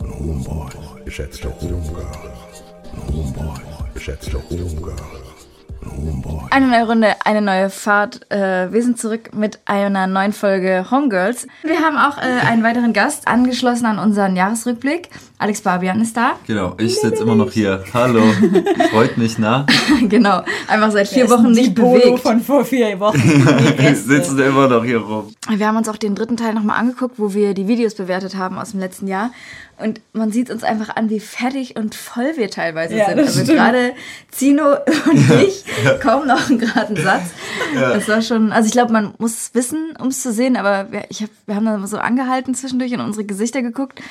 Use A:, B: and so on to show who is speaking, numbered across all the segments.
A: und Homeboys, geschätzte Homegirls und Homeboys, geschätzte Homegirls.
B: Eine neue Runde, eine neue Fahrt. Äh, wir sind zurück mit einer neuen Folge Homegirls. Wir haben auch äh, einen weiteren Gast angeschlossen an unseren Jahresrückblick. Alex Barbian ist da.
C: Genau, ich sitze immer noch hier. Hallo, freut mich, na?
B: genau, einfach seit vier Wochen nicht bewegt.
D: von vor vier Wochen.
C: Wir sitzen immer noch hier rum.
B: Wir haben uns auch den dritten Teil nochmal angeguckt, wo wir die Videos bewertet haben aus dem letzten Jahr. Und man sieht uns einfach an, wie fertig und voll wir teilweise ja, sind. Also gerade Zino und ich kaum noch einen geraden Satz. Ja. Das war schon, also ich glaube, man muss es wissen, um es zu sehen, aber wir, ich hab, wir haben dann so angehalten zwischendurch in unsere Gesichter geguckt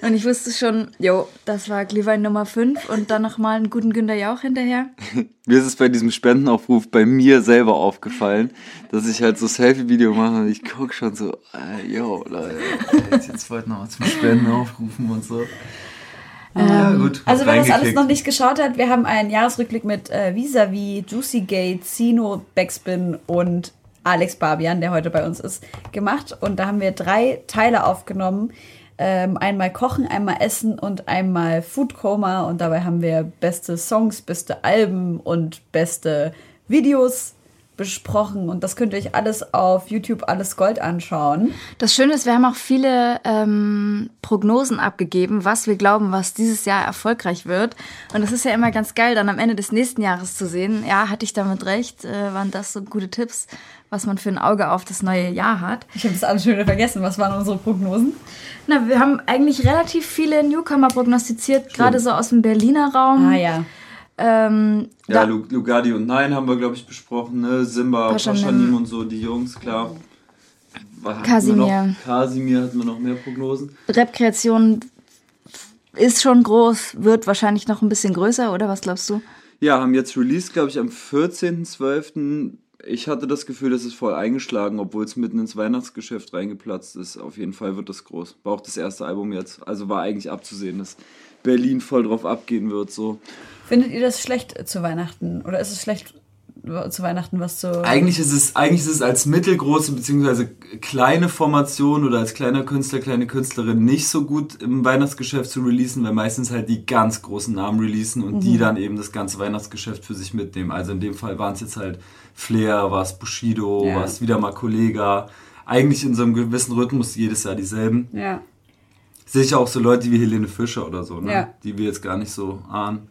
B: und ich wusste schon, jo, das war Glühwein Nummer 5 und dann nochmal einen guten Günter Jauch hinterher.
C: Mir ist es bei diesem Spendenaufruf bei mir selber aufgefallen, dass ich halt so Selfie-Video mache und ich gucke schon so, äh, yo, Leute, jetzt, jetzt wollt noch zum Spenden aufrufen und so.
B: Ähm, ja, gut, also wer das alles noch nicht geschaut hat, wir haben einen Jahresrückblick mit äh, Visavi, Juicy Gate, Sino, Backspin und Alex Barbian, der heute bei uns ist, gemacht. Und da haben wir drei Teile aufgenommen, ähm, einmal Kochen, einmal Essen und einmal Food Coma. Und dabei haben wir beste Songs, beste Alben und beste Videos besprochen. Und das könnt ihr euch alles auf YouTube Alles Gold anschauen. Das Schöne ist, wir haben auch viele ähm, Prognosen abgegeben, was wir glauben, was dieses Jahr erfolgreich wird. Und das ist ja immer ganz geil, dann am Ende des nächsten Jahres zu sehen. Ja, hatte ich damit recht? Äh, waren das so gute Tipps? was man für ein Auge auf das neue Jahr hat. Ich habe das alles schon wieder vergessen. Was waren unsere Prognosen? Na, wir haben eigentlich relativ viele Newcomer prognostiziert, gerade so aus dem Berliner Raum. Ah ja.
C: Ähm, ja, Lugardi und Nein haben wir, glaube ich, besprochen. Ne? Simba, Paschanim und so, die Jungs, klar. Kasimir. Kasimir hatten wir noch mehr Prognosen.
B: Rap-Kreation ist schon groß, wird wahrscheinlich noch ein bisschen größer, oder was glaubst du?
C: Ja, haben jetzt Release, glaube ich, am 14.12 ich hatte das Gefühl, das ist voll eingeschlagen, obwohl es mitten ins Weihnachtsgeschäft reingeplatzt ist. Auf jeden Fall wird das groß. War auch das erste Album jetzt. Also war eigentlich abzusehen, dass Berlin voll drauf abgehen wird. So.
B: Findet ihr das schlecht zu Weihnachten? Oder ist es schlecht zu Weihnachten was zu.
C: Eigentlich ist es, eigentlich ist es als mittelgroße bzw. kleine Formation oder als kleiner Künstler, kleine Künstlerin nicht so gut im Weihnachtsgeschäft zu releasen, weil meistens halt die ganz großen Namen releasen und mhm. die dann eben das ganze Weihnachtsgeschäft für sich mitnehmen. Also in dem Fall waren es jetzt halt Flair, war es Bushido, ja. war es wieder mal Kollega. Eigentlich in so einem gewissen Rhythmus jedes Jahr dieselben. Ja. Sicher auch so Leute wie Helene Fischer oder so, ne? Ja. die wir jetzt gar nicht so ahnen.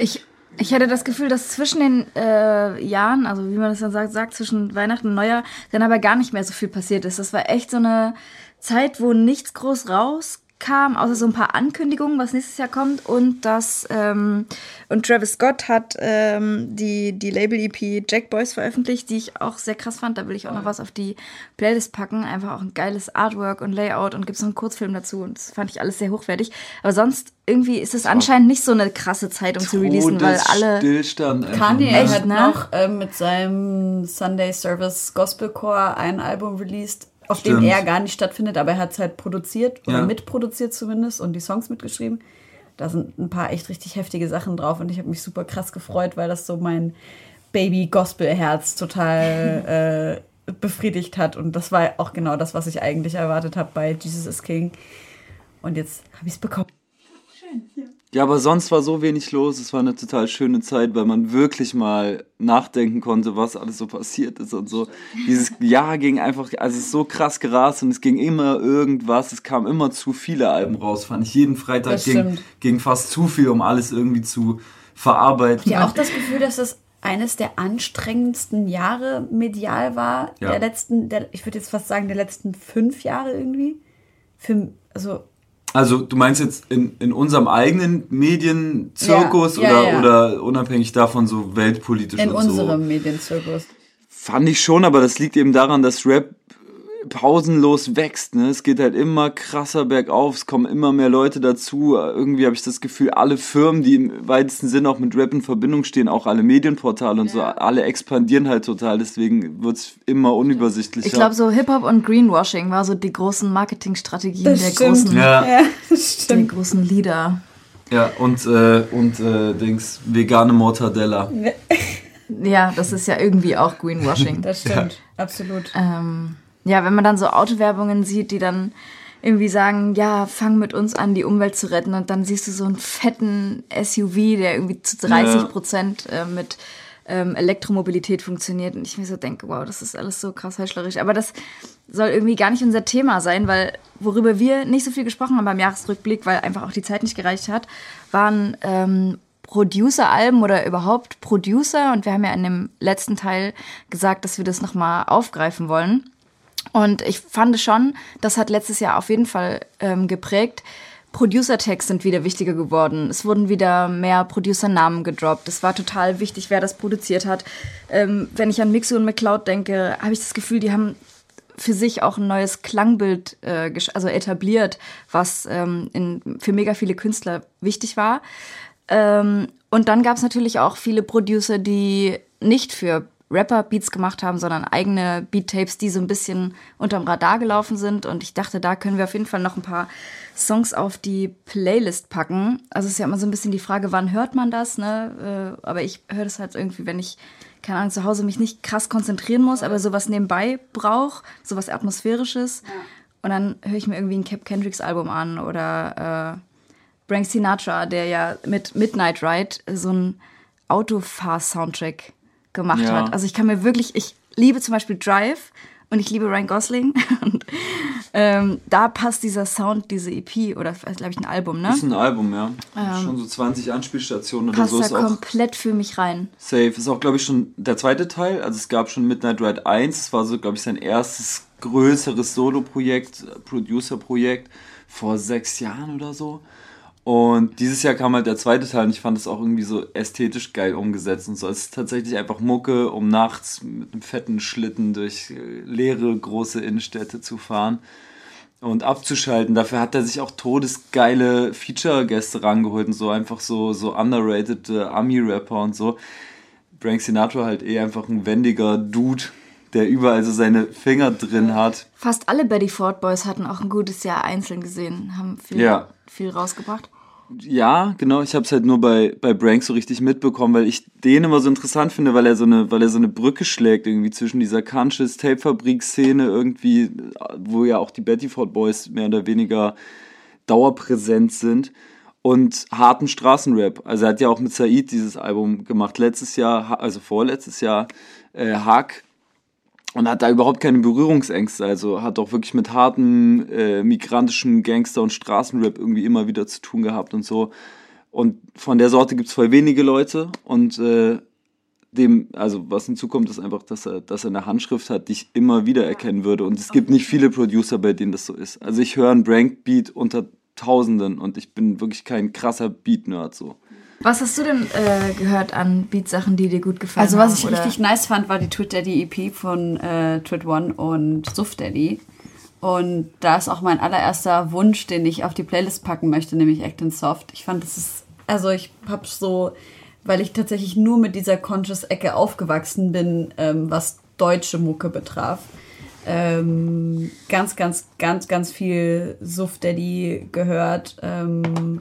B: Ich, ich hatte das Gefühl, dass zwischen den äh, Jahren, also wie man das dann sagt, sagt, zwischen Weihnachten und Neujahr, dann aber gar nicht mehr so viel passiert ist. Das war echt so eine Zeit, wo nichts groß raus kam, außer so ein paar Ankündigungen, was nächstes Jahr kommt. Und das ähm, und Travis Scott hat ähm, die, die Label-EP Jack Boys veröffentlicht, die ich auch sehr krass fand. Da will ich auch noch was auf die Playlist packen. Einfach auch ein geiles Artwork und Layout und gibt es noch einen Kurzfilm dazu. Und das fand ich alles sehr hochwertig. Aber sonst irgendwie ist es anscheinend nicht so eine krasse Zeit, um zu releasen, weil alle. Stillstand Kanye echt, hat ne? noch äh, mit seinem Sunday Service Gospelcore ein Album released
D: auf Stimmt. dem er gar nicht stattfindet, aber er hat es halt produziert oder ja. mitproduziert zumindest und die Songs mitgeschrieben. Da sind ein paar echt richtig heftige Sachen drauf und ich habe mich super krass gefreut, weil das so mein Baby-Gospel-Herz total äh, befriedigt hat. Und das war auch genau das, was ich eigentlich erwartet habe bei Jesus is King. Und jetzt habe ich es bekommen.
C: Schön, ja. Ja, aber sonst war so wenig los. Es war eine total schöne Zeit, weil man wirklich mal nachdenken konnte, was alles so passiert ist und so. Dieses Jahr ging einfach, also es ist so krass gerast und es ging immer irgendwas. Es kamen immer zu viele Alben raus, fand ich. Jeden Freitag ging, ging fast zu viel, um alles irgendwie zu verarbeiten. Habt
D: ihr auch das Gefühl, dass das eines der anstrengendsten Jahre medial war? Ja. Der letzten, der, ich würde jetzt fast sagen, der letzten fünf Jahre irgendwie? Für, also
C: also du meinst jetzt in, in unserem eigenen Medienzirkus ja, ja, oder, ja. oder unabhängig davon so weltpolitisch in und so? In unserem Medienzirkus. Fand ich schon, aber das liegt eben daran, dass Rap pausenlos wächst. Ne? Es geht halt immer krasser bergauf, es kommen immer mehr Leute dazu. Irgendwie habe ich das Gefühl, alle Firmen, die im weitesten Sinne auch mit Rap in Verbindung stehen, auch alle Medienportale und ja. so, alle expandieren halt total. Deswegen wird es immer unübersichtlicher.
B: Ich glaube, so Hip-Hop und Greenwashing war so die großen Marketingstrategien der großen, ja. Ja, der großen Lieder.
C: Ja, und, äh, und äh, Dings, vegane Mortadella.
B: Ja, das ist ja irgendwie auch Greenwashing.
D: Das stimmt, absolut.
B: Ähm, ja, wenn man dann so Autowerbungen sieht, die dann irgendwie sagen, ja, fang mit uns an, die Umwelt zu retten. Und dann siehst du so einen fetten SUV, der irgendwie zu 30 Prozent äh, mit ähm, Elektromobilität funktioniert. Und ich mir so denke, wow, das ist alles so krass heuchlerisch. Aber das soll irgendwie gar nicht unser Thema sein, weil worüber wir nicht so viel gesprochen haben beim Jahresrückblick, weil einfach auch die Zeit nicht gereicht hat, waren ähm, Producer-Alben oder überhaupt Producer. Und wir haben ja in dem letzten Teil gesagt, dass wir das nochmal aufgreifen wollen. Und ich fand schon, das hat letztes Jahr auf jeden Fall ähm, geprägt. Producer-Tags sind wieder wichtiger geworden. Es wurden wieder mehr Producer-Namen gedroppt. Es war total wichtig, wer das produziert hat. Ähm, wenn ich an Mixu und McCloud denke, habe ich das Gefühl, die haben für sich auch ein neues Klangbild äh, also etabliert, was ähm, in, für mega viele Künstler wichtig war. Ähm, und dann gab es natürlich auch viele Producer, die nicht für Rapper-Beats gemacht haben, sondern eigene Beat-Tapes, die so ein bisschen unterm Radar gelaufen sind. Und ich dachte, da können wir auf jeden Fall noch ein paar Songs auf die Playlist packen. Also es ist ja immer so ein bisschen die Frage, wann hört man das, ne? Äh, aber ich höre das halt irgendwie, wenn ich, keine Ahnung, zu Hause mich nicht krass konzentrieren muss, aber sowas nebenbei brauche, sowas Atmosphärisches. Und dann höre ich mir irgendwie ein Cap Kendricks Album an oder äh, Frank Sinatra, der ja mit Midnight Ride so ein Autofahr-Soundtrack gemacht ja. hat. Also ich kann mir wirklich, ich liebe zum Beispiel Drive und ich liebe Ryan Gosling. und ähm, da passt dieser Sound, diese EP oder glaube ich ein Album, ne?
C: Das ist ein Album, ja. Ähm, schon so 20 Anspielstationen oder
B: so. Passt da komplett für mich rein.
C: Safe. Ist auch, glaube ich, schon der zweite Teil. Also es gab schon Midnight Ride 1. Das war so, glaube ich, sein erstes größeres Solo-Projekt, Producer-Projekt vor sechs Jahren oder so. Und dieses Jahr kam halt der zweite Teil und ich fand es auch irgendwie so ästhetisch geil umgesetzt und so. Es ist tatsächlich einfach Mucke, um nachts mit einem fetten Schlitten durch äh, leere große Innenstädte zu fahren und abzuschalten. Dafür hat er sich auch todesgeile Feature-Gäste rangeholt und so einfach so, so underrated äh, Ami-Rapper und so. Frank Sinatra halt eh einfach ein wendiger Dude, der überall so seine Finger drin hat.
B: Fast alle Betty Ford Boys hatten auch ein gutes Jahr einzeln gesehen, haben viel, ja. viel rausgebracht.
C: Ja, genau. Ich habe es halt nur bei, bei Brank so richtig mitbekommen, weil ich den immer so interessant finde, weil er so eine, weil er so eine Brücke schlägt irgendwie zwischen dieser Conscious Tape Fabrik Szene irgendwie, wo ja auch die Betty Ford Boys mehr oder weniger dauerpräsent sind und harten Straßenrap. Also er hat ja auch mit Said dieses Album gemacht letztes Jahr, also vorletztes Jahr, äh, Hack und hat da überhaupt keine Berührungsängste. Also hat auch wirklich mit harten äh, migrantischen Gangster- und Straßenrap irgendwie immer wieder zu tun gehabt und so. Und von der Sorte gibt es voll wenige Leute und äh, dem, also was hinzukommt, ist einfach, dass er, dass er eine Handschrift hat, die ich immer wieder erkennen würde. Und es gibt nicht viele Producer, bei denen das so ist. Also ich höre einen Brank-Beat unter Tausenden und ich bin wirklich kein krasser Beat-Nerd so.
B: Was hast du denn äh, gehört an Beatsachen, die dir gut gefallen
D: haben? Also was ich oder? richtig nice fand, war die Twit Daddy EP von äh, Twit One und Suff Daddy. Und da ist auch mein allererster Wunsch, den ich auf die Playlist packen möchte, nämlich Actin Soft. Ich fand, das ist, also ich hab so, weil ich tatsächlich nur mit dieser Conscious-Ecke aufgewachsen bin, ähm, was deutsche Mucke betraf, ähm, ganz, ganz, ganz, ganz viel Suff Daddy gehört. Ähm,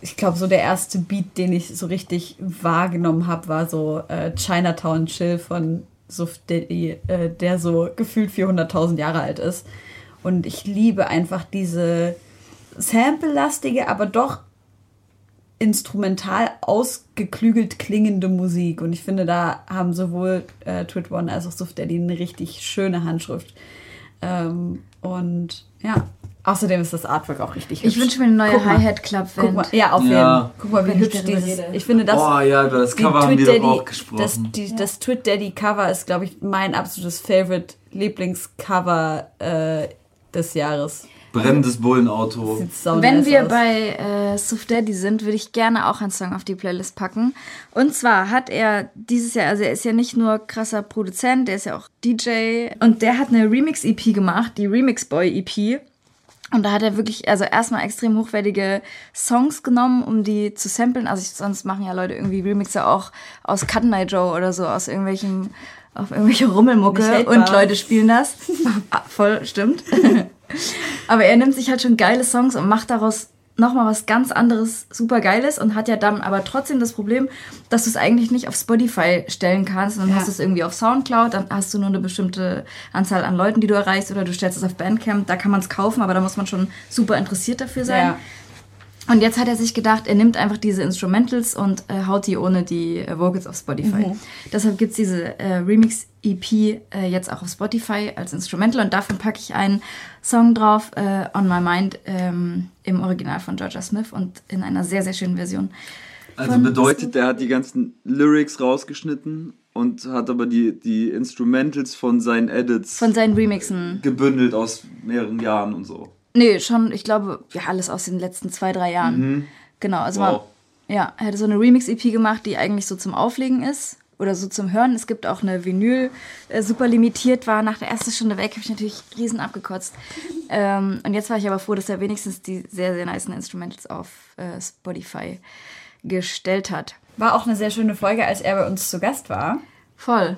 D: ich glaube, so der erste Beat, den ich so richtig wahrgenommen habe, war so äh, Chinatown Chill von Suff Daddy, äh, der so gefühlt 400.000 Jahre alt ist. Und ich liebe einfach diese sample-lastige, aber doch instrumental ausgeklügelt klingende Musik. Und ich finde, da haben sowohl äh, Twit One als auch Suf Daddy eine richtig schöne Handschrift. Ähm, und ja, außerdem ist das Artwork auch richtig
B: hübsch. Ich wünsche mir eine neue Hi-Hat Club
D: Guck mal, Ja, auf ja. jeden Guck mal, wie hübsch dieses. Ich finde das.
C: Oh ja, über das Cover haben wir auch gesprochen.
D: Das, die, das Twit Daddy Cover ist, glaube ich, mein absolutes Favorite Lieblingscover äh, des Jahres.
C: Brennendes Bullenauto.
B: Wenn wir aus. bei äh, Suf Daddy sind, würde ich gerne auch einen Song auf die Playlist packen. Und zwar hat er dieses Jahr, also er ist ja nicht nur krasser Produzent, der ist ja auch DJ. Und der hat eine Remix-EP gemacht, die Remix Boy EP. Und da hat er wirklich, also erstmal extrem hochwertige Songs genommen, um die zu samplen. Also ich, sonst machen ja Leute irgendwie Remixer auch aus Cut Night Joe oder so, aus irgendwelchen, auf irgendwelche Rummelmucke und Leute spielen das. Ah, voll, stimmt. Aber er nimmt sich halt schon geile Songs und macht daraus nochmal was ganz anderes, super geiles und hat ja dann aber trotzdem das Problem, dass du es eigentlich nicht auf Spotify stellen kannst. Und dann ja. hast du es irgendwie auf Soundcloud, dann hast du nur eine bestimmte Anzahl an Leuten, die du erreichst, oder du stellst es auf Bandcamp, da kann man es kaufen, aber da muss man schon super interessiert dafür sein. Ja. Und jetzt hat er sich gedacht, er nimmt einfach diese Instrumentals und äh, haut die ohne die äh, Vocals auf Spotify. Mhm. Deshalb gibt's diese äh, Remix-EP äh, jetzt auch auf Spotify als Instrumental und davon packe ich einen Song drauf, äh, On My Mind, ähm, im Original von Georgia Smith und in einer sehr, sehr schönen Version.
C: Also bedeutet, er hat die ganzen Lyrics rausgeschnitten und hat aber die, die Instrumentals von seinen Edits.
B: Von seinen Remixen.
C: Gebündelt aus mehreren Jahren und so.
B: Nee, schon, ich glaube, ja, alles aus den letzten zwei, drei Jahren. Mhm. Genau, also wow. man, ja, er hatte so eine Remix-EP gemacht, die eigentlich so zum Auflegen ist oder so zum Hören. Es gibt auch eine Vinyl, äh, super limitiert war. Nach der ersten Stunde weg habe ich natürlich riesen abgekotzt. Ähm, und jetzt war ich aber froh, dass er wenigstens die sehr, sehr nice Instrumentals auf äh, Spotify gestellt hat.
D: War auch eine sehr schöne Folge, als er bei uns zu Gast war.
B: Voll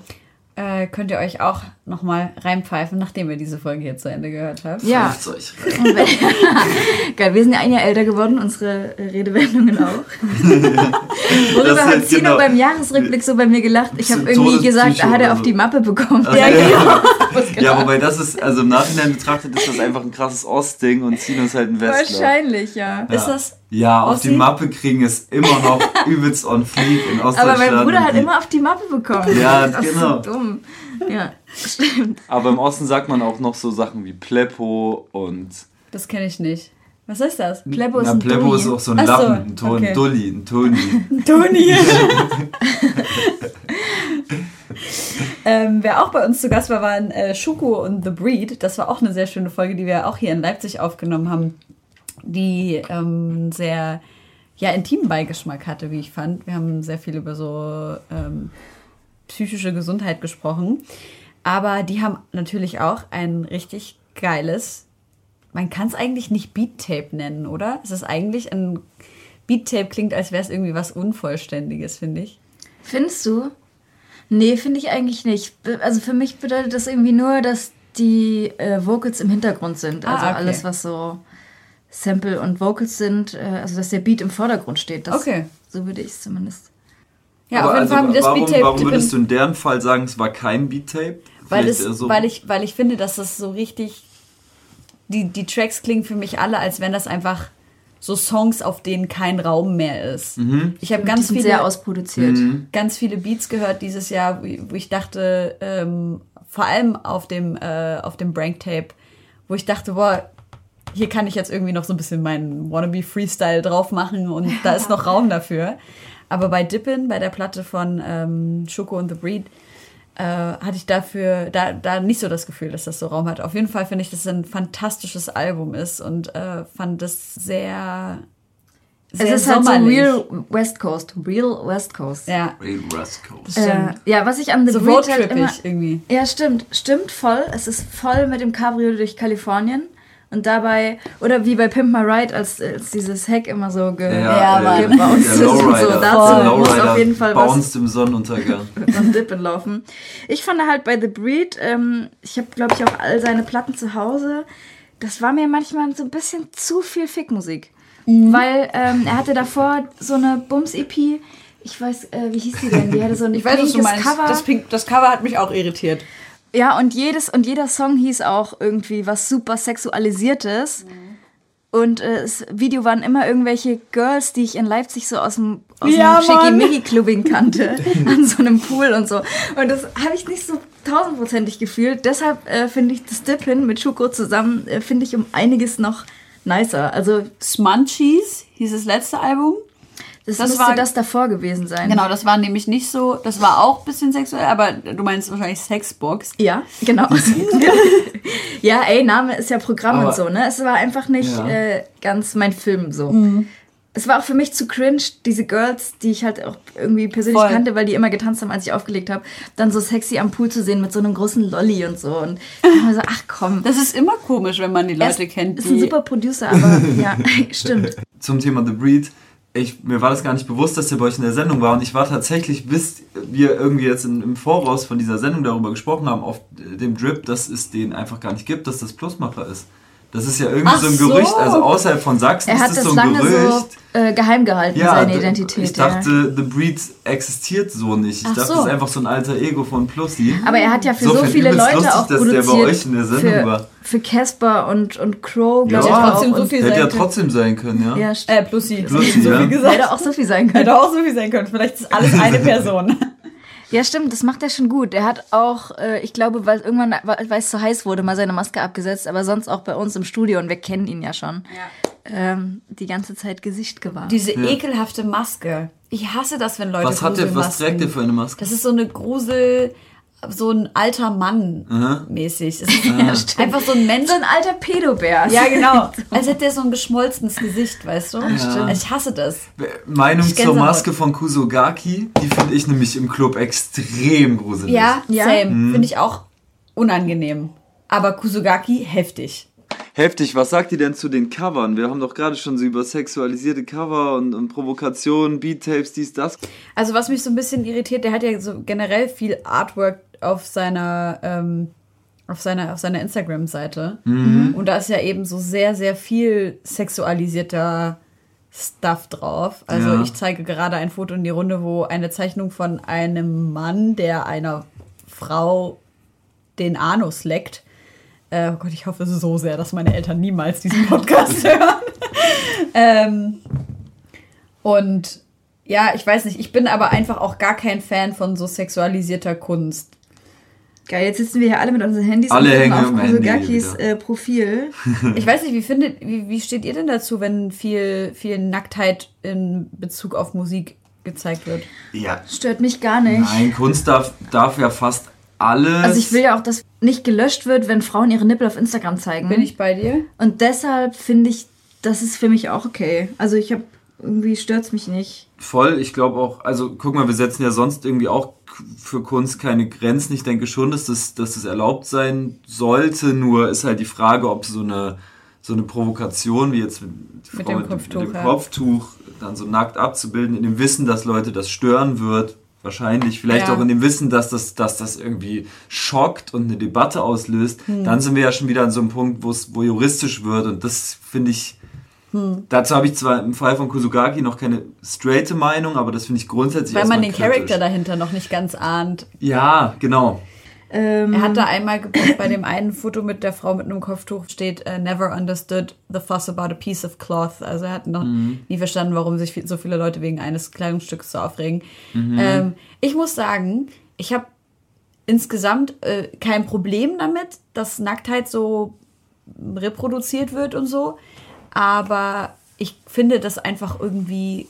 D: äh, könnt ihr euch auch nochmal reinpfeifen, nachdem ihr diese Folge hier zu Ende gehört habt.
B: Ja. euch Geil, wir sind ja ein Jahr älter geworden, unsere Redewendungen auch. Worüber hat Zino genau. beim Jahresrückblick so bei mir gelacht? Ich habe irgendwie gesagt, er hat er auf die Mappe bekommen. Also, ja,
C: genau. ja, wobei das ist, also im Nachhinein betrachtet, ist das einfach ein krasses Ostding und Zino ist halt ein Westler.
B: Wahrscheinlich, ja.
D: ja. Ist das
C: ja, auf die Mappe kriegen ist immer noch übelst on fleek in Ostdeutschland.
B: Aber mein Bruder hat immer auf die Mappe bekommen.
C: Ja, das genau.
B: Ist so dumm. Ja, stimmt.
C: Aber im Osten sagt man auch noch so Sachen wie Pleppo und.
D: Das kenne ich nicht. Was ist das?
B: Pleppo ist
C: Na,
B: ein
C: Pleppo ist auch so ein Lappen, ein Ton, okay. Dulli, ein Toni.
D: Ein Toni. ähm, wer auch bei uns zu Gast war, waren äh, Schuko und The Breed. Das war auch eine sehr schöne Folge, die wir auch hier in Leipzig aufgenommen haben die ähm, sehr ja, intimen Beigeschmack hatte, wie ich fand. Wir haben sehr viel über so ähm, psychische Gesundheit gesprochen. Aber die haben natürlich auch ein richtig geiles, man kann es eigentlich nicht Beat-Tape nennen, oder? Es ist eigentlich ein Beat-Tape klingt, als wäre es irgendwie was Unvollständiges, finde ich.
B: Findest du? Nee, finde ich eigentlich nicht. Also für mich bedeutet das irgendwie nur, dass die äh, Vocals im Hintergrund sind. Also ah, okay. alles, was so Sample und Vocals sind, äh, also dass der Beat im Vordergrund steht. Das,
D: okay.
B: So würde ich es zumindest.
C: Ja, Aber auf jeden also, Fall das warum, Beat-Tape. Warum würdest du in deren Fall sagen, es war kein Beat-Tape?
D: Weil, es, so weil, ich, weil ich finde, dass das so richtig. Die, die Tracks klingen für mich alle, als wenn das einfach so Songs, auf denen kein Raum mehr ist.
C: Mhm.
D: Ich habe ganz viele
B: sehr ausproduziert,
D: mhm. ganz viele Beats gehört dieses Jahr, wo ich dachte, ähm, vor allem auf dem äh, auf dem Brank Tape, wo ich dachte, boah, hier kann ich jetzt irgendwie noch so ein bisschen meinen Wannabe Freestyle drauf machen und da ist noch Raum dafür. Aber bei Dippin, bei der Platte von ähm, Schoko und The Breed, äh, hatte ich dafür da, da nicht so das Gefühl, dass das so Raum hat. Auf jeden Fall finde ich, dass es ein fantastisches Album ist und äh, fand das sehr.
B: sehr es ist halt so Real West Coast, Real West Coast.
D: Ja.
C: Real West Coast.
B: Äh, ja, was ich an The
D: so
B: Breed
D: halt immer, irgendwie.
B: Ja, stimmt, stimmt voll. Es ist voll mit dem Cabrio durch Kalifornien Und dabei, oder wie bei Pimp My Ride, als, als dieses Heck immer so ge ja, ja, gebounced ist und so. Dazu muss auf jeden Fall was
C: im Sonnenuntergang.
B: von Dippen laufen. Ich fand halt bei The Breed, ähm, ich habe glaube ich auch all seine Platten zu Hause, das war mir manchmal so ein bisschen zu viel Fickmusik. Mhm. Weil ähm, er hatte davor so eine Bums-EP, ich weiß, äh, wie hieß die denn? Die hatte so ein
D: ich weiß, was du meinst. Cover. Das, Pink, das Cover hat mich auch irritiert.
B: Ja, und jedes und jeder Song hieß auch irgendwie was super sexualisiertes. Mhm. Und äh, das Video waren immer irgendwelche Girls, die ich in Leipzig so aus dem, aus ja, Schickimicki-Clubbing kannte, an so einem Pool und so. Und das habe ich nicht so tausendprozentig gefühlt. Deshalb äh, finde ich das Dippin mit Schuko zusammen, äh, finde ich um einiges noch nicer. Also
D: Smunchies hieß das letzte Album.
B: Das, das müsste war, das davor gewesen sein.
D: Genau, das war nämlich nicht so, das war auch ein bisschen sexuell, aber du meinst wahrscheinlich Sexbox.
B: Ja, genau. ja, ey, Name ist ja Programm aber, und so, ne? Es war einfach nicht ja. äh, ganz mein Film so. Mhm. Es war auch für mich zu cringe, diese Girls, die ich halt auch irgendwie persönlich Voll. kannte, weil die immer getanzt haben, als ich aufgelegt habe, dann so sexy am Pool zu sehen mit so einem großen Lolly und so. Und ich war so, ach komm.
D: Das ist immer komisch, wenn man die Leute
B: er
D: kennt.
B: Ist ein super Producer, aber ja, stimmt.
C: Zum Thema The Breed ich, mir war das gar nicht bewusst, dass der bei euch in der Sendung war. Und ich war tatsächlich, bis wir irgendwie jetzt in, im Voraus von dieser Sendung darüber gesprochen haben, auf dem Drip, dass es den einfach gar nicht gibt, dass das Plusmacher ist. Das ist ja irgendwie Ach so ein Gerücht, also außerhalb von Sachsen
B: er
C: ist das so ein Gerücht. So,
B: äh, geheim gehalten, ja, seine Identität.
C: Ich dachte, ja. The Breed existiert so nicht. Ich Ach dachte, so. das ist einfach so ein alter Ego von Plussi.
B: Aber er hat ja für so, so viele Leute lustig, auch dass produziert. Der bei euch in der Sendung für, war. Für Casper und, und Crow,
C: ja, ja trotzdem so viel Hätte ja trotzdem sein können, ja.
B: ja
D: äh, Plussi.
C: Plussi,
B: so viel gesagt. Hätte auch so viel sein können.
D: Hätte auch so viel sein können. Vielleicht ist alles eine Person.
B: Ja, stimmt, das macht er schon gut. Er hat auch, äh, ich glaube, weil irgendwann, weil es zu heiß wurde, mal seine Maske abgesetzt, aber sonst auch bei uns im Studio und wir kennen ihn ja schon. Ja. Ähm, die ganze Zeit Gesicht gewahrt.
D: Diese ja. ekelhafte Maske. Ich hasse das, wenn Leute
C: Was hat der, was trägt der für eine Maske?
D: Das ist so eine Grusel so ein alter Mann Aha. mäßig. Ja, einfach so ein Mensch.
B: So ein alter Pädobär.
D: Ja, genau. Als hätte er so ein geschmolzenes Gesicht, weißt du? Ja. Ich hasse das.
C: Meinung zur Maske von Kusogaki, die finde ich nämlich im Club extrem gruselig.
D: Ja, ja. same. Mhm. Finde ich auch unangenehm. Aber Kusogaki heftig.
C: Heftig, was sagt ihr denn zu den Covern? Wir haben doch gerade schon so über sexualisierte Cover und, und Provokationen, Beat-Tapes, dies, das.
D: Also was mich so ein bisschen irritiert, der hat ja so generell viel Artwork auf seiner, ähm, auf seiner, auf seiner Instagram-Seite. Mhm. Und da ist ja eben so sehr, sehr viel sexualisierter Stuff drauf. Also ja. ich zeige gerade ein Foto in die Runde, wo eine Zeichnung von einem Mann, der einer Frau den Anus leckt. Äh, oh Gott, ich hoffe so sehr, dass meine Eltern niemals diesen Podcast hören. ähm, und ja, ich weiß nicht, ich bin aber einfach auch gar kein Fan von so sexualisierter Kunst.
B: Geil, jetzt sitzen wir hier alle mit unseren Handys
C: alle hängen
B: auf Kusogakis äh, Profil.
D: ich weiß nicht, wie findet, wie, wie steht ihr denn dazu, wenn viel, viel Nacktheit in Bezug auf Musik gezeigt wird?
C: Ja.
B: Stört mich gar nicht.
C: Nein, Kunst darf, darf ja fast alles.
B: Also ich will ja auch, dass nicht gelöscht wird, wenn Frauen ihre Nippel auf Instagram zeigen.
D: Bin ich bei dir?
B: Und deshalb finde ich, das ist für mich auch okay. Also ich habe irgendwie stört es mich nicht.
C: Voll, ich glaube auch, also guck mal, wir setzen ja sonst irgendwie auch für Kunst keine Grenzen. Ich denke schon, dass das, dass das erlaubt sein sollte. Nur ist halt die Frage, ob so eine, so eine Provokation wie jetzt
D: mit dem, Kopftuch,
C: mit dem Kopftuch dann so nackt abzubilden, in dem Wissen, dass Leute das stören wird, wahrscheinlich, vielleicht ja. auch in dem Wissen, dass das, dass das irgendwie schockt und eine Debatte auslöst, hm. dann sind wir ja schon wieder an so einem Punkt, wo juristisch wird und das finde ich, hm. dazu habe ich zwar im Fall von Kusugaki noch keine straighte Meinung, aber das finde ich grundsätzlich
D: Weil man den kritisch. Charakter dahinter noch nicht ganz ahnt.
C: Ja, genau.
D: Ähm, er hat da einmal bei dem einen Foto mit der Frau mit einem Kopftuch steht uh, Never understood the fuss about a piece of cloth. Also er hat noch mhm. nie verstanden, warum sich so viele Leute wegen eines Kleidungsstücks so aufregen. Mhm. Ähm, ich muss sagen, ich habe insgesamt äh, kein Problem damit, dass Nacktheit so reproduziert wird und so. Aber ich finde das einfach irgendwie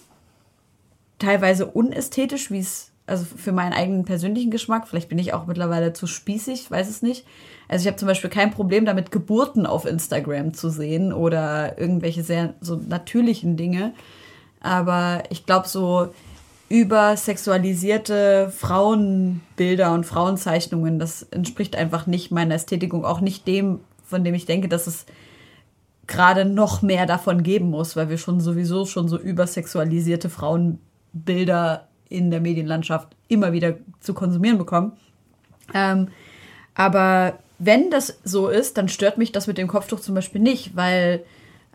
D: teilweise unästhetisch, wie es also für meinen eigenen persönlichen Geschmack, vielleicht bin ich auch mittlerweile zu spießig, weiß es nicht. Also ich habe zum Beispiel kein Problem damit, Geburten auf Instagram zu sehen oder irgendwelche sehr so natürlichen Dinge. Aber ich glaube, so übersexualisierte Frauenbilder und Frauenzeichnungen, das entspricht einfach nicht meiner Ästhetik und auch nicht dem, von dem ich denke, dass es gerade noch mehr davon geben muss, weil wir schon sowieso schon so übersexualisierte Frauenbilder in der Medienlandschaft immer wieder zu konsumieren bekommen. Ähm, aber wenn das so ist, dann stört mich das mit dem Kopftuch zum Beispiel nicht, weil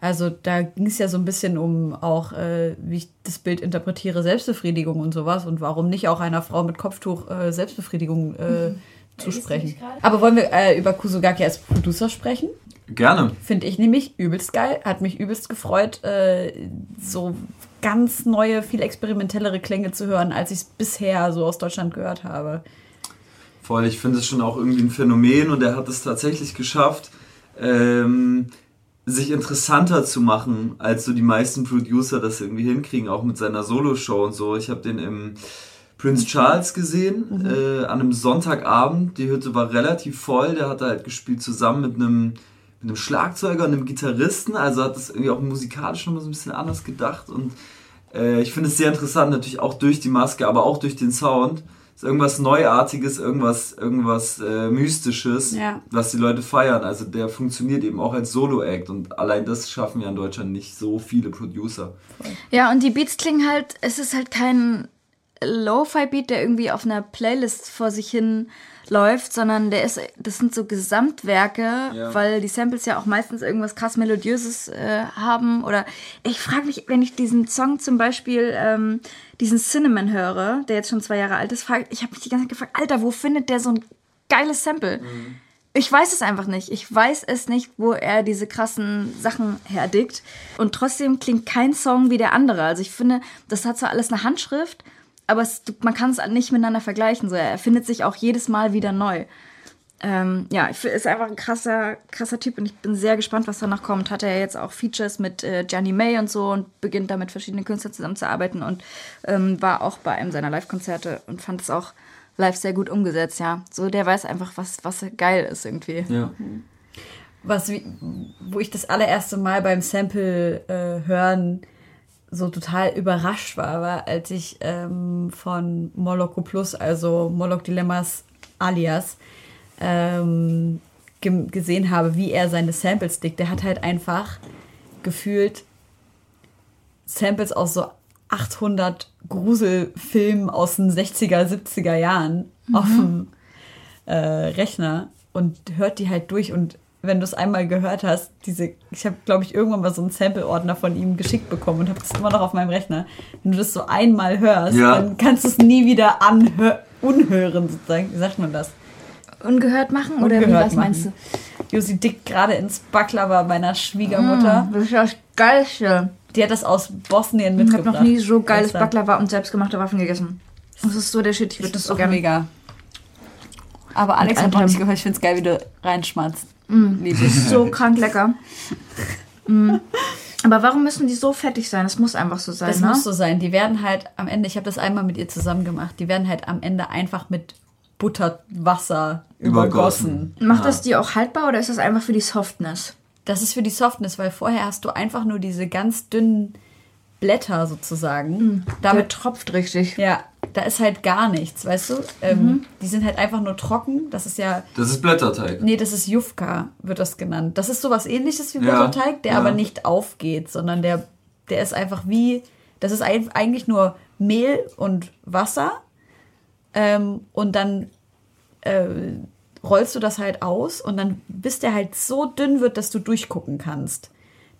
D: also da ging es ja so ein bisschen um auch, äh, wie ich das Bild interpretiere, Selbstbefriedigung und sowas und warum nicht auch einer Frau mit Kopftuch äh, Selbstbefriedigung äh, mhm. zusprechen. Aber wollen wir äh, über Kusugaki als Producer sprechen?
C: Gerne.
D: Finde ich nämlich übelst geil, hat mich übelst gefreut, äh, so ganz neue, viel experimentellere Klänge zu hören, als ich es bisher so aus Deutschland gehört habe.
C: Voll, ich finde es schon auch irgendwie ein Phänomen und er hat es tatsächlich geschafft, ähm, sich interessanter zu machen, als so die meisten Producer das irgendwie hinkriegen, auch mit seiner Solo-Show und so. Ich habe den im Prince Charles gesehen, mhm. äh, an einem Sonntagabend. Die Hütte war relativ voll. Der hat halt gespielt zusammen mit einem, mit einem Schlagzeuger und einem Gitarristen. Also hat das irgendwie auch musikalisch noch mal so ein bisschen anders gedacht. Und äh, ich finde es sehr interessant, natürlich auch durch die Maske, aber auch durch den Sound ist irgendwas Neuartiges, irgendwas, irgendwas äh, Mystisches, ja. was die Leute feiern. Also der funktioniert eben auch als Solo-Act und allein das schaffen ja in Deutschland nicht so viele Producer.
B: Ja, und die Beats klingen halt, es ist halt kein Lo-Fi-Beat, der irgendwie auf einer Playlist vor sich hin läuft, sondern der ist, das sind so Gesamtwerke, ja. weil die Samples ja auch meistens irgendwas krass Melodiöses äh, haben. Oder ich frage mich, wenn ich diesen Song zum Beispiel, ähm, diesen Cinnamon höre, der jetzt schon zwei Jahre alt ist, frag, ich habe mich die ganze Zeit gefragt, Alter, wo findet der so ein geiles Sample? Mhm. Ich weiß es einfach nicht. Ich weiß es nicht, wo er diese krassen Sachen herdickt. Und trotzdem klingt kein Song wie der andere. Also ich finde, das hat zwar alles eine Handschrift, aber es, man kann es nicht miteinander vergleichen. So, er erfindet sich auch jedes Mal wieder neu. Ähm, ja, ist einfach ein krasser, krasser Typ und ich bin sehr gespannt, was danach kommt. Hat er jetzt auch Features mit äh, Gianni May und so und beginnt da mit verschiedenen Künstlern zusammenzuarbeiten und ähm, war auch bei einem seiner Live-Konzerte und fand es auch live sehr gut umgesetzt, ja. So, der weiß einfach, was, was geil ist irgendwie.
C: Ja.
D: Was, wo ich das allererste Mal beim Sample äh, hören so total überrascht war, war als ich ähm, von Moloko Plus, also Molok Dilemmas alias, ähm, ge gesehen habe, wie er seine Samples dickt. Der hat halt einfach gefühlt Samples aus so 800 Gruselfilmen aus den 60er, 70er Jahren mhm. auf dem äh, Rechner und hört die halt durch und wenn du es einmal gehört hast, diese, ich habe, glaube ich, irgendwann mal so einen Sample-Ordner von ihm geschickt bekommen und habe das immer noch auf meinem Rechner. Wenn du das so einmal hörst, ja. dann kannst du es nie wieder unhören, sozusagen. Wie sagt man das?
B: Ungehört machen Ungehört oder wie, was machen. meinst du?
D: Josi dickt gerade ins Baklava meiner Schwiegermutter.
B: Mm, das ist ja das Geilste.
D: Die hat das aus Bosnien mitgebracht.
B: Ich habe noch nie so geiles Baklava und selbstgemachte Waffen gegessen. Das ist so der Shit. Ich würde das so gerne.
D: mega. Aber Alex hat noch nicht gehört. Ich finde es geil, wie du reinschmatzt.
B: Mm. Das ist so krank lecker. Mm. Aber warum müssen die so fettig sein? Das muss einfach so sein.
D: Das
B: ne?
D: muss so sein. Die werden halt am Ende, ich habe das einmal mit ihr zusammen gemacht, die werden halt am Ende einfach mit Butterwasser übergossen.
B: übergossen. Macht ja. das die auch haltbar oder ist das einfach für die Softness?
D: Das ist für die Softness, weil vorher hast du einfach nur diese ganz dünnen Blätter sozusagen.
B: Mhm. Damit Der tropft richtig.
D: Ja, da ist halt gar nichts, weißt du? Ähm, mhm. Die sind halt einfach nur trocken. Das ist ja.
C: Das ist Blätterteig.
D: Nee, das ist Jufka, wird das genannt. Das ist sowas ähnliches wie Blätterteig, der ja. aber nicht aufgeht, sondern der, der ist einfach wie. Das ist eigentlich nur Mehl und Wasser. Ähm, und dann äh, rollst du das halt aus und dann bis der halt so dünn wird, dass du durchgucken kannst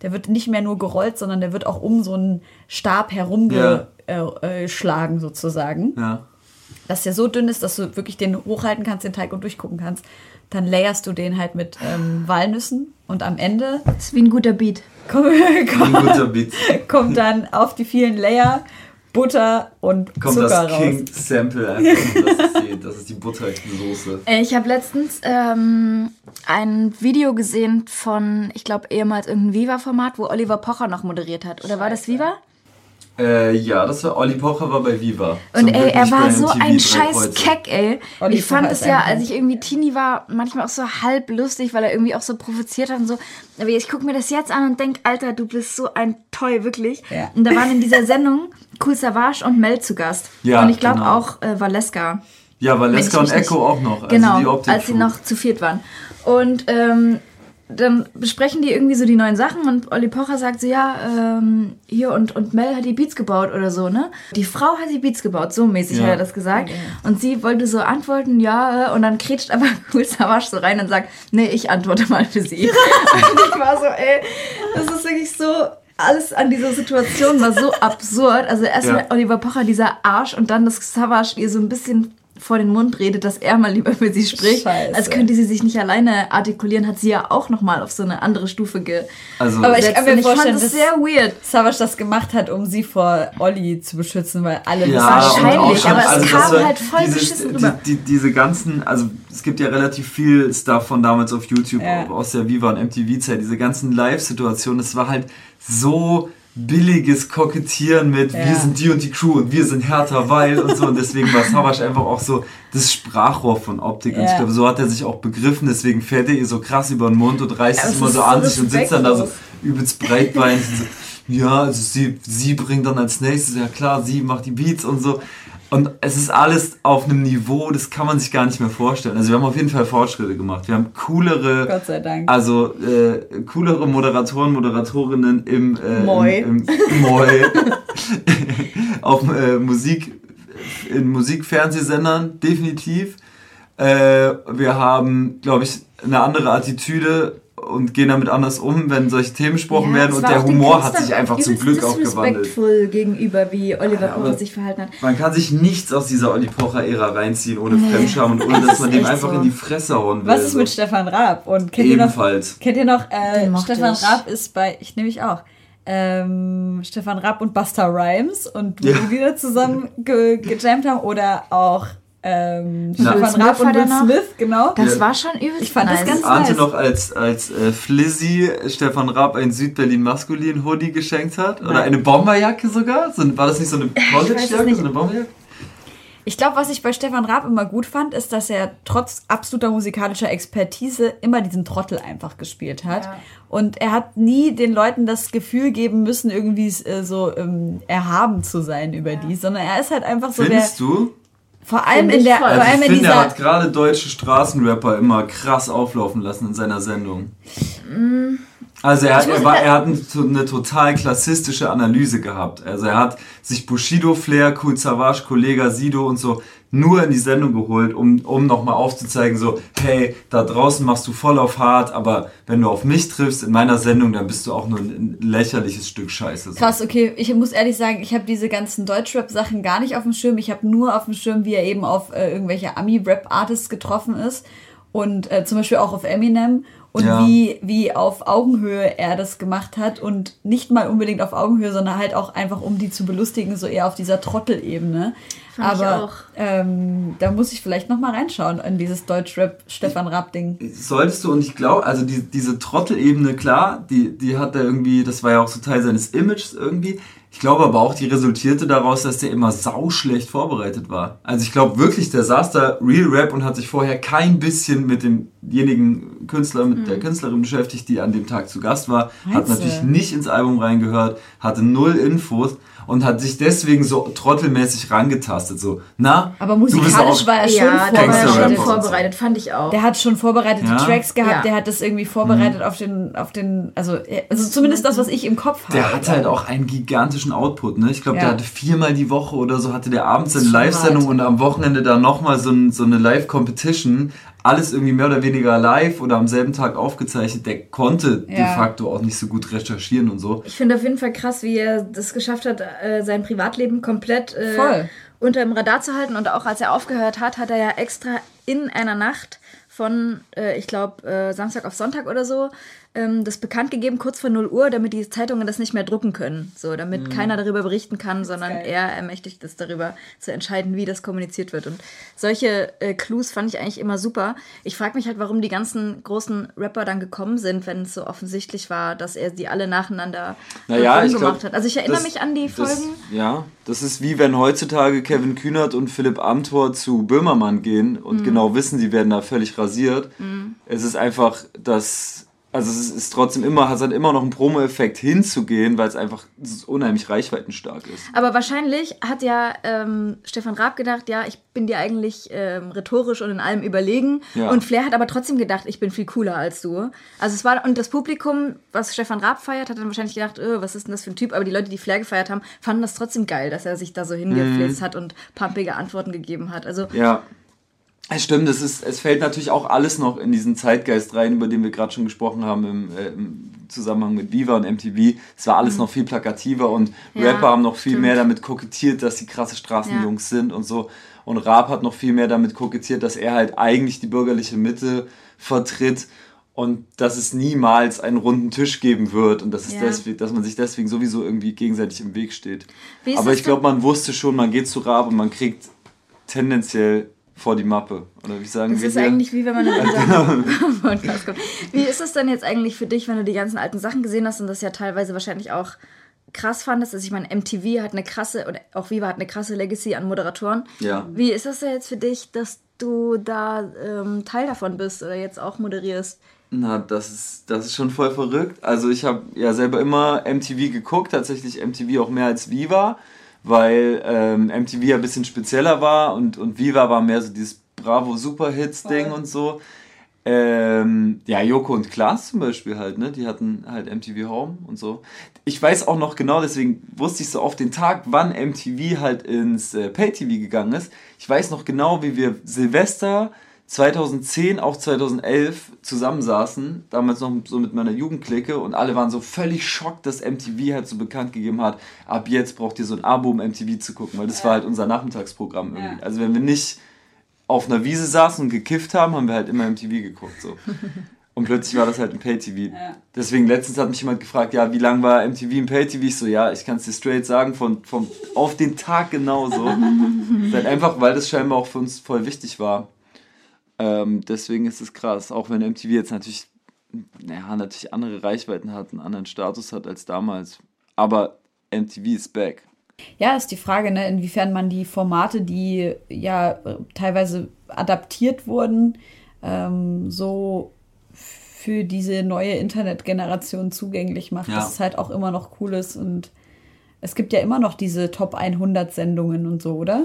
D: der wird nicht mehr nur gerollt, sondern der wird auch um so einen Stab herumgeschlagen ja. äh, sozusagen.
C: Ja.
D: Dass der so dünn ist, dass du wirklich den hochhalten kannst, den Teig und durchgucken kannst. Dann layerst du den halt mit ähm, Walnüssen und am Ende.
B: Das ist wie ein guter Beat.
D: Kommt, kommt, ein guter Beat. kommt dann auf die vielen Layer Butter und Kommt Zucker das raus. King
C: Sample einfach. das, ist die, das ist die Buttersoße.
B: Ich habe letztens ähm, ein Video gesehen von, ich glaube, ehemals irgendein Viva-Format, wo Oliver Pocher noch moderiert hat. Oder war das Viva?
C: Äh, ja, das war Olli Pocher war bei Viva.
B: Und ey, er war so ein scheiß Keck, ey. Olli ich fand es ja, als ich irgendwie Teenie war, manchmal auch so halb lustig, weil er irgendwie auch so provoziert hat und so. Aber ich gucke mir das jetzt an und denke, Alter, du bist so ein Toy, wirklich. Ja. Und da waren in dieser Sendung Cool Savage und Mel zu Gast. Ja, und ich glaube genau. auch äh, Valeska.
C: Ja, Valeska und Echo auch noch.
B: Also genau, als sie noch zu viert waren. Und ähm, dann besprechen die irgendwie so die neuen Sachen und Olli Pocher sagt so, ja, ähm, hier und, und Mel hat die Beats gebaut oder so, ne? Die Frau hat die Beats gebaut, so mäßig ja. hat er das gesagt. Okay. Und sie wollte so antworten, ja, und dann kretscht aber Cool Savage so rein und sagt, nee, ich antworte mal für sie. und ich war so, ey, das ist wirklich so, alles an dieser Situation war so absurd. Also erst ja. Oliver Pocher, dieser Arsch, und dann das Savage, ihr so ein bisschen vor den Mund redet, dass er mal lieber für sie spricht. Scheiße. Als könnte sie sich nicht alleine artikulieren, hat sie ja auch nochmal auf so eine andere Stufe ge. Also, aber ich
D: kann mir vorstellen, das sehr weird. Savage das gemacht hat, um sie vor Olli zu beschützen, weil alle ja, wahrscheinlich, aber es
C: also kam halt voll dieses, beschissen rüber. Die, die, diese ganzen, also es gibt ja relativ viel Stuff von damals auf YouTube ja. aus der Viva und MTV Zeit, diese ganzen Live-Situationen, das war halt so billiges Kokettieren mit ja. wir sind die und die Crew und wir sind härter, weil und so. Und deswegen war Savage einfach auch so das Sprachrohr von Optik. Ja. Und ich glaube, so hat er sich auch begriffen. Deswegen fährt er ihr so krass über den Mund und reißt ja, es immer so an sich und sitzt dann da so übelst breitbeinig. so, ja, also sie, sie bringt dann als nächstes, ja klar, sie macht die Beats und so. Und es ist alles auf einem Niveau, das kann man sich gar nicht mehr vorstellen. Also wir haben auf jeden Fall Fortschritte gemacht. Wir haben coolere,
D: Gott sei Dank.
C: also äh, coolere Moderatoren, Moderatorinnen im, äh, Moi. Im, im Moi auf äh, Musik, in Musikfernsehsendern definitiv. Äh, wir haben, glaube ich, eine andere Attitüde und gehen damit anders um, wenn solche Themen besprochen ja, werden und der Humor hat sich einfach zum Glück auch gewandelt.
B: gegenüber, wie Oliver ja, Pocher sich verhalten hat.
C: Man kann sich nichts aus dieser Olli Pocher-Ära reinziehen ohne nee. Fremdscham und ohne, dass man dem einfach so. in die Fresse hauen will.
D: Was ist mit Stefan Raab? Und kennt Ebenfalls. Ihr noch, kennt ihr noch, äh, Stefan ich. Raab ist bei, ich nehme mich auch, ähm, Stefan Raab und Buster Rhymes und wo ja. die wieder zusammen ge gejammt haben oder auch ähm, Stefan Raab
B: und Will Smith, genau. Das ja. war schon übelst
C: Ich fand nice. das ganz Ahnte nice. noch, als, als äh, Flizzy Stefan Raab ein Südberlin maskulin Hoodie geschenkt hat? Oder eine Bomberjacke sogar? So, war das nicht so eine College-Jacke, so eine
D: Bomberjacke? Ich glaube, was ich bei Stefan Raab immer gut fand, ist, dass er trotz absoluter musikalischer Expertise immer diesen Trottel einfach gespielt hat. Ja. Und er hat nie den Leuten das Gefühl geben müssen, irgendwie äh, so ähm, erhaben zu sein über ja. die, sondern er ist halt einfach so
C: Findest
D: der.
C: du? Vor allem in der. Also vor allem ich finde, er hat gerade deutsche Straßenrapper immer krass auflaufen lassen in seiner Sendung. Mm. Also er, hat, er, war, er hat eine total klassistische Analyse gehabt. Also er hat sich Bushido, Flair, Cool Savage, Kollega, Sido und so nur in die Sendung geholt, um, um nochmal aufzuzeigen, so, hey, da draußen machst du voll auf hart, aber wenn du auf mich triffst in meiner Sendung, dann bist du auch nur ein lächerliches Stück Scheiße.
D: So. Krass, okay, ich muss ehrlich sagen, ich habe diese ganzen Deutschrap-Sachen gar nicht auf dem Schirm. Ich habe nur auf dem Schirm, wie er eben auf äh, irgendwelche Ami-Rap-Artists getroffen ist und äh, zum Beispiel auch auf Eminem und ja. wie, wie auf Augenhöhe er das gemacht hat und nicht mal unbedingt auf Augenhöhe, sondern halt auch einfach, um die zu belustigen, so eher auf dieser Trottelebene. Fand Aber ähm, da muss ich vielleicht noch mal reinschauen in dieses Deutschrap Stefan Raab Ding.
C: Solltest du und ich glaube, also die, diese Trottelebene klar, die die hat er irgendwie, das war ja auch so Teil seines Images irgendwie. Ich glaube aber auch, die resultierte daraus, dass der immer sauschlecht vorbereitet war. Also ich glaube wirklich, der saß da Real Rap und hat sich vorher kein bisschen mit demjenigen Künstler, mit mhm. der Künstlerin beschäftigt, die an dem Tag zu Gast war. Meinst hat natürlich nicht ins Album reingehört, hatte null Infos und hat sich deswegen so trottelmäßig rangetastet. So, na, aber musikalisch war er schon
D: ja, vorbereitet, vorbereitet, fand ich auch. Der hat schon vorbereitete ja? Tracks gehabt, ja. der hat das irgendwie vorbereitet mhm. auf den, auf den, also, also zumindest das, was ich im Kopf
C: habe. Der hat halt auch einen gigantischen Output, ne? Ich glaube, der hatte viermal die Woche oder so, hatte der abends eine Live-Sendung und am Wochenende dann nochmal so, ein, so eine Live-Competition alles irgendwie mehr oder weniger live oder am selben Tag aufgezeichnet, der konnte ja. de facto auch nicht so gut recherchieren und so.
B: Ich finde auf jeden Fall krass, wie er das geschafft hat, äh, sein Privatleben komplett äh, unter dem Radar zu halten. Und auch als er aufgehört hat, hat er ja extra in einer Nacht von, äh, ich glaube, Samstag auf Sonntag oder so, ähm, das bekannt gegeben, kurz vor 0 Uhr, damit die Zeitungen das nicht mehr drucken können. So, damit mhm. keiner darüber berichten kann, sondern er ermächtigt ist, darüber zu entscheiden, wie das kommuniziert wird. Und solche äh, Clues fand ich eigentlich immer super. Ich frage mich halt, warum die ganzen großen Rapper dann gekommen sind, wenn es so offensichtlich war, dass er die alle nacheinander naja, gemacht glaub, hat. Also ich erinnere das, mich an die Folgen.
C: Das, ja, das ist wie wenn heutzutage Kevin Kühnert und Philipp Amthor zu Böhmermann gehen und mhm. genau wissen, sie werden da völlig rasiert. Mhm. Es ist einfach, dass also es ist, trotzdem immer, hat immer noch einen Promo-Effekt hinzugehen, weil es einfach unheimlich reichweitenstark ist.
B: Aber wahrscheinlich hat ja ähm, Stefan Raab gedacht, ja, ich bin dir eigentlich ähm, rhetorisch und in allem überlegen. Ja. Und Flair hat aber trotzdem gedacht, ich bin viel cooler als du. Also es war, und das Publikum, was Stefan Raab feiert, hat dann wahrscheinlich gedacht, oh, was ist denn das für ein Typ? Aber die Leute, die Flair gefeiert haben, fanden das trotzdem geil, dass er sich da so hingeflitzt mhm. hat und pumpige Antworten gegeben hat. Also
C: ja. Es stimmt, es, ist, es fällt natürlich auch alles noch in diesen Zeitgeist rein, über den wir gerade schon gesprochen haben im, äh, im, Zusammenhang mit Viva und MTV. Es war alles mhm. noch viel plakativer und ja, Rapper haben noch viel stimmt. mehr damit kokettiert, dass sie krasse Straßenjungs ja. sind und so. Und Raab hat noch viel mehr damit kokettiert, dass er halt eigentlich die bürgerliche Mitte vertritt und dass es niemals einen runden Tisch geben wird und dass, es ja. deswegen, dass man sich deswegen sowieso irgendwie gegenseitig im Weg steht. Aber ich glaube, man wusste schon, man geht zu Raab und man kriegt tendenziell vor die Mappe. Oder wie sagen
B: das wir? Das ist hier? eigentlich wie wenn man in Podcast kommt. Wie ist es denn jetzt eigentlich für dich, wenn du die ganzen alten Sachen gesehen hast und das ja teilweise wahrscheinlich auch krass fandest? Also ich meine, MTV hat eine krasse, oder auch Viva hat eine krasse Legacy an Moderatoren. Ja. Wie ist das denn jetzt für dich, dass du da ähm, Teil davon bist oder jetzt auch moderierst?
C: Na, das ist, das ist schon voll verrückt. Also ich habe ja selber immer MTV geguckt, tatsächlich MTV auch mehr als Viva weil ähm, MTV ja ein bisschen spezieller war und, und Viva war mehr so dieses Bravo Superhits-Ding und so. Ähm, ja, Joko und Klaas zum Beispiel halt, ne? Die hatten halt MTV Home und so. Ich weiß auch noch genau, deswegen wusste ich so auf den Tag, wann MTV halt ins äh, Pay-TV gegangen ist. Ich weiß noch genau, wie wir Silvester 2010, auch 2011 zusammensaßen, damals noch so mit meiner Jugendklicke und alle waren so völlig schockt, dass MTV halt so bekannt gegeben hat, ab jetzt braucht ihr so ein Abo, um MTV zu gucken, weil das ja. war halt unser Nachmittagsprogramm irgendwie. Ja. Also wenn wir nicht auf einer Wiese saßen und gekifft haben, haben wir halt immer MTV geguckt so. Und plötzlich war das halt ein Pay-TV. Ja. Deswegen letztens hat mich jemand gefragt, ja, wie lange war MTV im Pay-TV? Ich so, ja, ich kann es dir straight sagen, von, von auf den Tag genauso. halt einfach, weil das scheinbar auch für uns voll wichtig war. Ähm, deswegen ist es krass, auch wenn MTV jetzt natürlich, naja, natürlich andere Reichweiten hat, einen anderen Status hat als damals. Aber MTV ist back.
D: Ja, ist die Frage, ne, inwiefern man die Formate, die ja teilweise adaptiert wurden, ähm, so für diese neue Internetgeneration zugänglich macht, ja. dass es halt auch immer noch cool ist. Und es gibt ja immer noch diese Top 100 Sendungen und so, oder?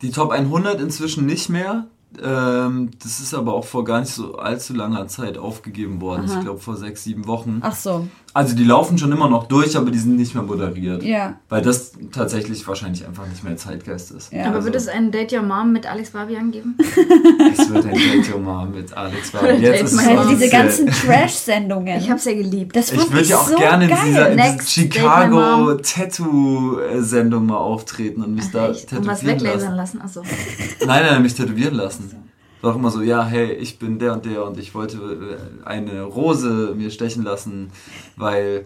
C: Die Top 100 inzwischen nicht mehr. Ähm, das ist aber auch vor gar nicht so allzu langer Zeit aufgegeben worden. Aha. Ich glaube vor sechs, sieben Wochen.
D: Ach so.
C: Also die laufen schon immer noch durch, aber die sind nicht mehr moderiert. Ja. Weil das tatsächlich wahrscheinlich einfach nicht mehr Zeitgeist ist.
B: Ja. Aber also. wird es ein Date Your Mom mit Alex Barbian geben?
C: es wird ein Date Your Mom mit Alex Barbian. Jetzt ist
D: es diese ganzen Trash-Sendungen.
B: Ich hab's ja geliebt.
C: Das ich würde ja auch so gerne in dieser, in dieser Chicago Tattoo-Sendung mal auftreten und mich Ach, da echt? tätowieren und was weglasern lassen. lassen? Achso. Nein, nein, mich tätowieren lassen war auch immer so, ja, hey, ich bin der und der und ich wollte äh, eine Rose mir stechen lassen, weil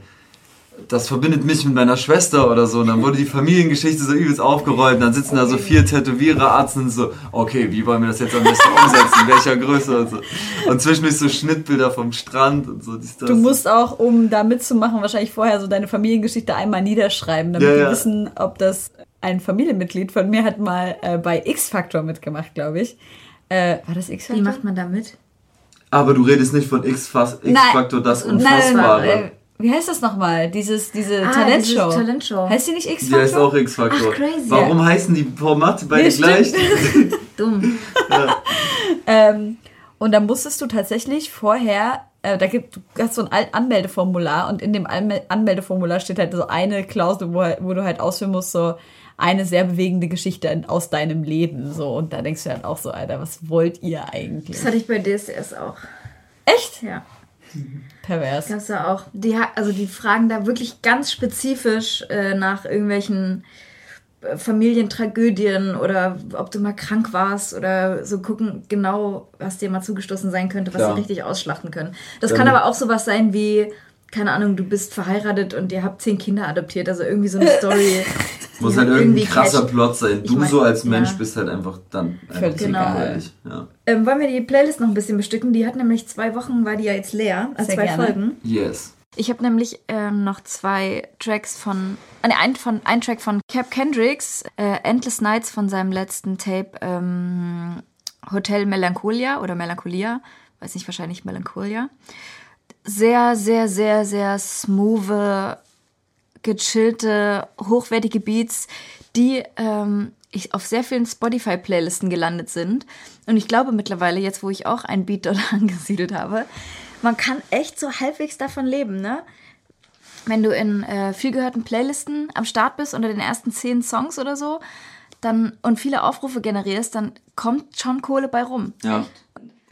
C: das verbindet mich mit meiner Schwester oder so. Und dann wurde die Familiengeschichte so übelst aufgerollt. Und dann sitzen da so vier Tätowierer, Arzt und so, okay, wie wollen wir das jetzt am besten umsetzen? Welcher Größe und so. Und zwischendurch so Schnittbilder vom Strand und so.
D: Dies, das. Du musst auch, um da mitzumachen, wahrscheinlich vorher so deine Familiengeschichte einmal niederschreiben, damit ja, ja. wissen, ob das ein Familienmitglied von mir hat mal äh, bei X-Factor mitgemacht, glaube ich. Äh, war das
B: X-Factor? Wie macht man da mit?
C: Aber du redest nicht von X-Factor, das Unfassbare. Nein,
D: äh, wie heißt das nochmal? Dieses, diese ah, Talentshow. Talentshow. Heißt die nicht X-Factor?
C: Die heißt auch X-Factor. Warum heißen die Formate beide nee, gleich? Dumm.
D: ja. ähm, und da musstest du tatsächlich vorher, äh, da gibt, du hast so ein Anmeldeformular und in dem Anmeldeformular steht halt so eine Klausel, wo, wo du halt ausführen musst, so, eine sehr bewegende Geschichte aus deinem Leben. So, und da denkst du dann auch so, Alter, was wollt ihr eigentlich?
B: Das hatte ich bei DSDS auch.
D: Echt?
B: Ja.
D: Pervers.
B: Gab's ja auch. Die, also die fragen da wirklich ganz spezifisch äh, nach irgendwelchen äh, Familientragödien oder ob du mal krank warst oder so gucken genau, was dir mal zugestoßen sein könnte, was Klar. sie richtig ausschlachten können. Das ja. kann aber auch sowas sein wie keine Ahnung, du bist verheiratet und ihr habt zehn Kinder adoptiert, also irgendwie so eine Story.
C: Muss halt irgendwie ein krasser catcht. Plot sein. Du mein, so als Mensch ja. bist halt einfach dann einfach
B: genau. Ja. Ähm, wollen wir die Playlist noch ein bisschen bestücken? Die hat nämlich zwei Wochen, war die ja jetzt leer, also Sehr zwei gerne. Folgen.
C: Yes.
B: Ich habe nämlich ähm, noch zwei Tracks von, äh, ein, von, ein Track von Cap Kendricks, äh, Endless Nights von seinem letzten Tape ähm, Hotel Melancholia oder Melancholia, weiß nicht, wahrscheinlich Melancholia sehr, sehr, sehr, sehr smooth, gechillte, hochwertige Beats, die ähm, ich auf sehr vielen Spotify-Playlisten gelandet sind. Und ich glaube mittlerweile, jetzt wo ich auch ein Beat dort angesiedelt habe, man kann echt so halbwegs davon leben, ne? Wenn du in äh, viel gehörten Playlisten am Start bist unter den ersten zehn Songs oder so, dann und viele Aufrufe generierst, dann kommt schon Kohle bei rum.
C: Ja. Echt?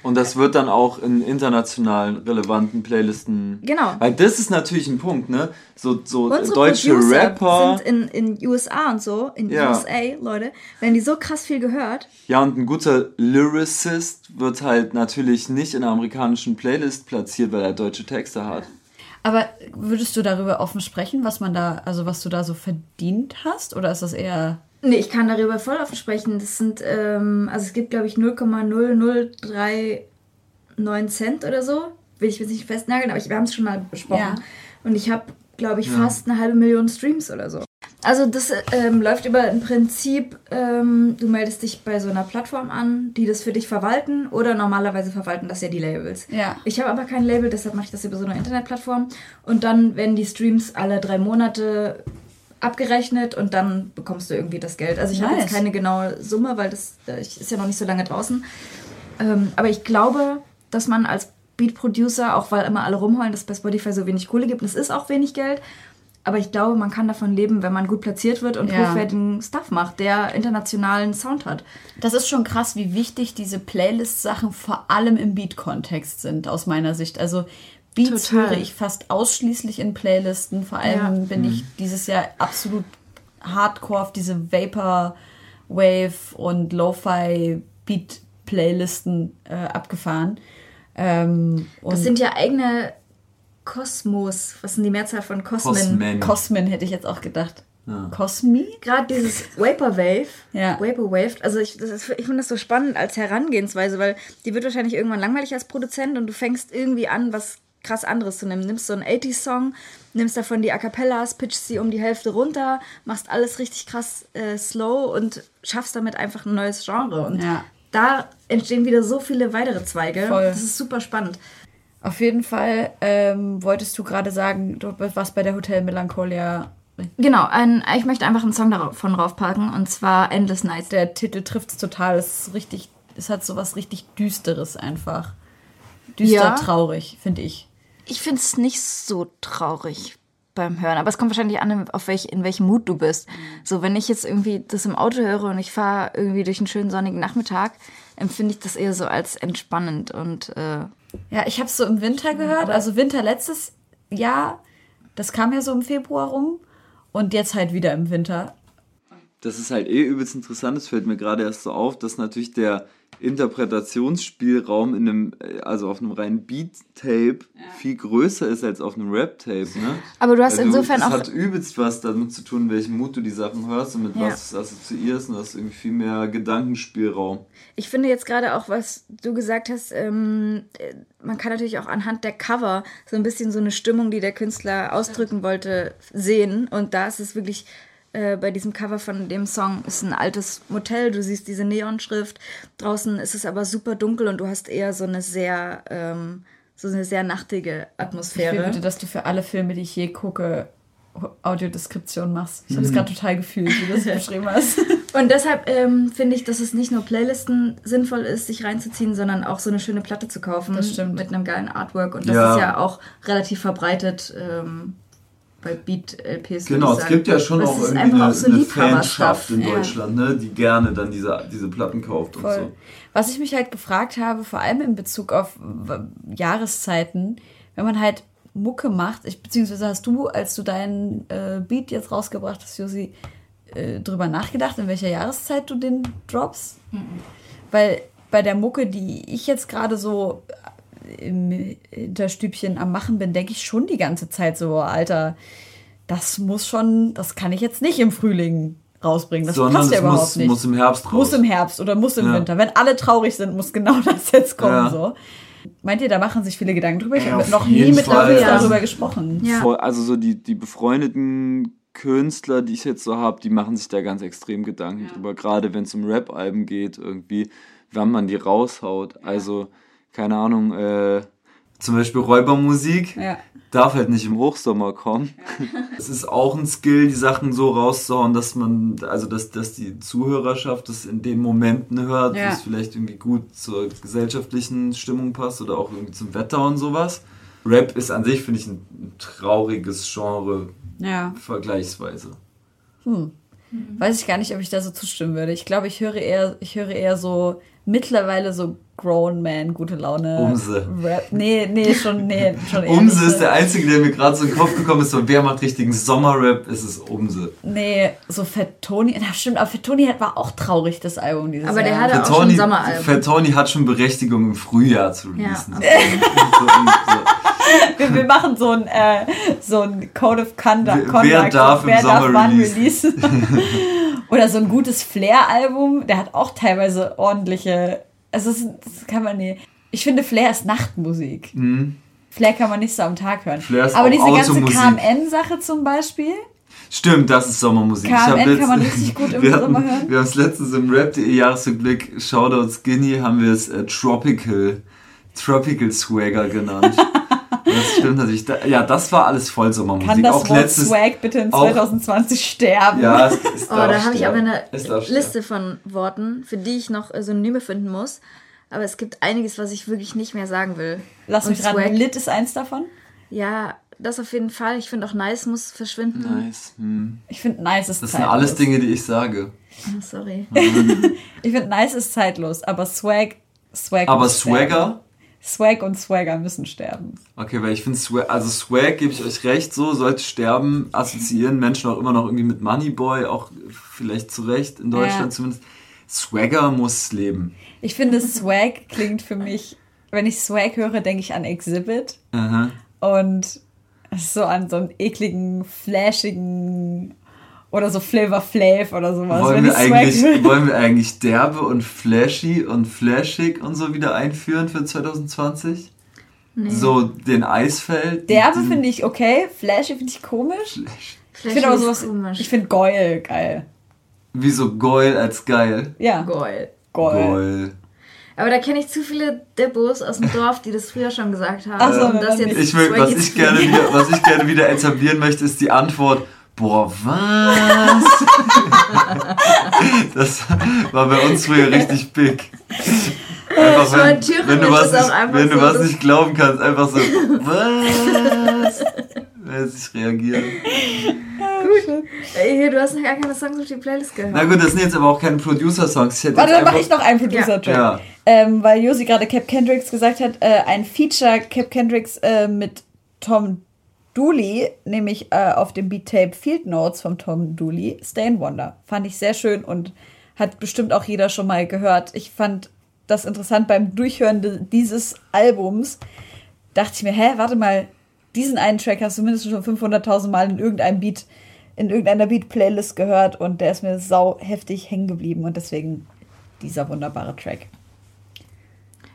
C: Und das wird dann auch in internationalen relevanten Playlisten.
B: Genau.
C: Weil das ist natürlich ein Punkt, ne? So, so deutsche Producer
B: Rapper. sind in, in USA und so, in ja. USA, Leute, wenn die so krass viel gehört.
C: Ja, und ein guter Lyricist wird halt natürlich nicht in einer amerikanischen Playlist platziert, weil er deutsche Texte hat.
D: Aber würdest du darüber offen sprechen, was man da, also was du da so verdient hast? Oder ist das eher
B: Nee, ich kann darüber voll offen sprechen. Das sind, ähm, also es gibt, glaube ich, 0,0039 Cent oder so. Will ich jetzt nicht festnageln, aber ich, wir haben es schon mal besprochen. Ja. Und ich habe, glaube ich, ja. fast eine halbe Million Streams oder so. Also das ähm, läuft über ein Prinzip, ähm, du meldest dich bei so einer Plattform an, die das für dich verwalten oder normalerweise verwalten das ja die Labels.
D: Ja.
B: Ich habe aber kein Label, deshalb mache ich das über so eine Internetplattform und dann werden die Streams alle drei Monate abgerechnet und dann bekommst du irgendwie das Geld. Also ich nice. habe jetzt keine genaue Summe, weil das ist ja noch nicht so lange draußen. Ähm, aber ich glaube, dass man als Beat-Producer, auch weil immer alle rumheulen, dass es bei Spotify so wenig Kohle gibt, und es ist auch wenig Geld, aber ich glaube, man kann davon leben, wenn man gut platziert wird und ja. hochwertigen Stuff macht, der internationalen Sound hat.
D: Das ist schon krass, wie wichtig diese Playlist-Sachen vor allem im Beat-Kontext sind, aus meiner Sicht. Also Beats Total. höre ich fast ausschließlich in Playlisten. Vor allem ja. bin ich mhm. dieses Jahr absolut hardcore auf diese Vapor Wave und Lo-Fi Beat Playlisten äh, abgefahren. Ähm,
B: das sind ja eigene Kosmos. Was sind die Mehrzahl von Cosmin?
D: Cosmin, Cosmin hätte ich jetzt auch gedacht. Ja. Cosmi?
B: Gerade dieses Vaporwave. ja. Vaporwave. Also ich, ich finde das so spannend als Herangehensweise, weil die wird wahrscheinlich irgendwann langweilig als Produzent und du fängst irgendwie an, was krass anderes zu nehmen. Nimmst so einen 80s-Song, nimmst davon die A Cappellas, pitchst sie um die Hälfte runter, machst alles richtig krass äh, slow und schaffst damit einfach ein neues Genre. Und ja. da entstehen wieder so viele weitere Zweige. Voll. Das ist super spannend.
D: Auf jeden Fall ähm, wolltest du gerade sagen, du warst bei der Hotel Melancholia.
B: Genau, ein, ich möchte einfach einen Song davon raufpacken und zwar Endless Nights.
D: Der Titel trifft es total. Es ist richtig, es hat so was richtig Düsteres einfach. Düster, ja. traurig, finde ich.
B: Ich finde es nicht so traurig beim Hören, aber es kommt wahrscheinlich an, auf welch, in welchem Mut du bist. So, wenn ich jetzt irgendwie das im Auto höre und ich fahre irgendwie durch einen schönen sonnigen Nachmittag, empfinde ich das eher so als entspannend und äh
D: ja, ich habe es so im Winter gehört, also Winter letztes Jahr, das kam ja so im Februar rum und jetzt halt wieder im Winter.
C: Das ist halt eh übelst interessant, das fällt mir gerade erst so auf, dass natürlich der Interpretationsspielraum in einem, äh, also auf einem reinen Beat-Tape ja. viel größer ist als auf einem Rap-Tape, ne?
B: Aber du hast also, insofern
C: auch. Es hat übelst was damit zu tun, welchen Mut du die Sachen hörst und mit ja. was du es assoziierst und du hast irgendwie viel mehr Gedankenspielraum.
B: Ich finde jetzt gerade auch, was du gesagt hast, ähm, äh, man kann natürlich auch anhand der Cover so ein bisschen so eine Stimmung, die der Künstler ausdrücken wollte, sehen. Und da ist es wirklich äh, bei diesem Cover von dem Song ist ein altes Motel, du siehst diese Neonschrift. Draußen ist es aber super dunkel und du hast eher so eine sehr, ähm, so eine sehr nachtige Atmosphäre.
D: Ich will bitte, dass du für alle Filme, die ich je gucke, Audiodeskription machst. Ich habe es mhm. gerade total gefühlt, wie du es beschrieben hast.
B: Und deshalb ähm, finde ich, dass es nicht nur Playlisten sinnvoll ist, sich reinzuziehen, sondern auch so eine schöne Platte zu kaufen.
D: Das stimmt.
B: Mit einem geilen Artwork. Und das ja. ist ja auch relativ verbreitet. Ähm, bei Beat-LPs.
C: Genau, es gibt ja schon auch irgendwie eine, so eine Fanschaft in Deutschland, ja. ne, die gerne dann diese, diese Platten kauft Voll. und so.
D: Was ich mich halt gefragt habe, vor allem in Bezug auf Jahreszeiten, wenn man halt Mucke macht, ich, beziehungsweise hast du, als du deinen äh, Beat jetzt rausgebracht hast, Josi, äh, drüber nachgedacht, in welcher Jahreszeit du den drops? Mhm. Weil bei der Mucke, die ich jetzt gerade so im Hinterstübchen am Machen bin, denke ich schon die ganze Zeit so, Alter, das muss schon, das kann ich jetzt nicht im Frühling rausbringen. Das Sondern passt ja überhaupt
C: muss,
D: nicht.
C: Muss im Herbst
D: raus. Muss im Herbst oder muss im ja. Winter. Wenn alle traurig sind, muss genau das jetzt kommen. Ja. So. Meint ihr, da machen sich viele Gedanken drüber? Ich ja, habe noch nie mit Fall. darüber gesprochen.
C: Ja. Also so die, die befreundeten Künstler, die ich jetzt so habe, die machen sich da ganz extrem Gedanken drüber. Gerade wenn es um Rap-Alben geht, irgendwie, wann man die raushaut. Also keine Ahnung, äh, Zum Beispiel Räubermusik. Ja darf halt nicht im Hochsommer kommen. Es ist auch ein Skill, die Sachen so rauszuhauen, dass man, also dass, dass die Zuhörerschaft das in den Momenten hört, ja. wo es vielleicht irgendwie gut zur gesellschaftlichen Stimmung passt oder auch irgendwie zum Wetter und sowas. Rap ist an sich, finde ich, ein trauriges Genre. Ja. Vergleichsweise.
D: Hm. Weiß ich gar nicht, ob ich da so zustimmen würde. Ich glaube, ich höre eher, ich höre eher so mittlerweile so Grown Man, gute Laune. Umse. Rap. Nee, nee, schon, nee, schon
C: Umse ist der einzige, der mir gerade so in den Kopf gekommen ist, so wer macht richtigen Sommerrap, ist es Umse.
D: Nee, so Fettoni, na stimmt, aber Fettoni war auch traurig, das Album dieses
B: Aber
D: der
B: hatte Fettoni, auch schon ein Sommeralbum.
C: Fettoni hat schon Berechtigung im Frühjahr zu releasen. Ja, okay.
D: so, so. Wir, wir, machen so ein, äh, so ein Code of Conduct. Wer darf wer im Sommer darf releasen? Oder so ein gutes Flair-Album, der hat auch teilweise ordentliche also das, das kann man nicht. Ich finde, Flair ist Nachtmusik. Mhm. Flair kann man nicht so am Tag hören. Flair ist Aber diese ganze KMN-Sache zum Beispiel.
C: Stimmt, das ist Sommermusik. KMN kann man richtig gut im Sommer hören. Wir haben es letztens im Rap.de Jahresrückblick Shoutout Skinny haben wir es äh, Tropical, Tropical Swagger genannt. das stimmt natürlich. Ja, das war alles voll Sommermusik. Kann das auch
D: Wort letztes, Swag bitte in 2020 sterben? Ja, es,
B: es oh, da habe ich aber eine Liste von Worten, für die ich noch Synonyme finden muss. Aber es gibt einiges, was ich wirklich nicht mehr sagen will.
D: Lass mich raten, Lit ist eins davon?
B: Ja, das auf jeden Fall. Ich finde auch nice muss verschwinden. Nice.
D: Hm. Ich finde nice ist
C: zeitlos. Das sind alles Dinge, die ich sage.
B: Oh, sorry.
D: ich finde nice ist zeitlos, aber Swag, Swag.
C: Aber Swagger?
D: Swag und Swagger müssen sterben.
C: Okay, weil ich finde Swag, also Swag, gebe ich euch recht, so sollte sterben, assoziieren Menschen auch immer noch irgendwie mit Moneyboy, auch vielleicht zu Recht, in Deutschland ja. zumindest. Swagger muss leben.
D: Ich finde, Swag klingt für mich, wenn ich Swag höre, denke ich an Exhibit. Aha. Und so an so einen ekligen, flashigen oder so Flavor Flav oder sowas.
C: Wollen wir, eigentlich, wollen wir eigentlich derbe und flashy und flashig und so wieder einführen für 2020? Nee. So den Eisfeld.
D: Derbe finde ich okay, flashy finde ich komisch. Flash. Ich finde aber sowas, komisch. ich finde Goil geil.
C: Wieso Goil als geil?
D: Ja. Goil. Goil. Goil.
B: Aber da kenne ich zu viele Deppos aus dem Dorf, die das früher schon gesagt haben. Ach so, das
C: jetzt ich will, was, ich gerne wieder, was ich gerne wieder etablieren möchte, ist die Antwort Boah, was? das war bei uns früher richtig big. Einfach, wenn, wenn du, was nicht, wenn du so was nicht glauben kannst, einfach so, was? Mäßig reagieren.
B: gut. Ey, du hast noch gar keine Songs auf die Playlist gehört.
C: Na gut, das sind jetzt aber auch keine Producer-Songs.
D: Warte, dann mache ich noch einen Producer-Track. Ja. Ähm, weil Josi gerade Cap Kendricks gesagt hat, äh, ein Feature Cap Kendricks äh, mit Tom Dooley, nämlich äh, auf dem Beat-Tape Field Notes von Tom Dooley, Stay in Wonder. Fand ich sehr schön und hat bestimmt auch jeder schon mal gehört. Ich fand das interessant beim Durchhören dieses Albums. Dachte ich mir, hä, warte mal, diesen einen Track hast du mindestens schon 500.000 Mal in irgendeinem Beat, in irgendeiner Beat-Playlist gehört und der ist mir sau heftig hängen geblieben und deswegen dieser wunderbare Track.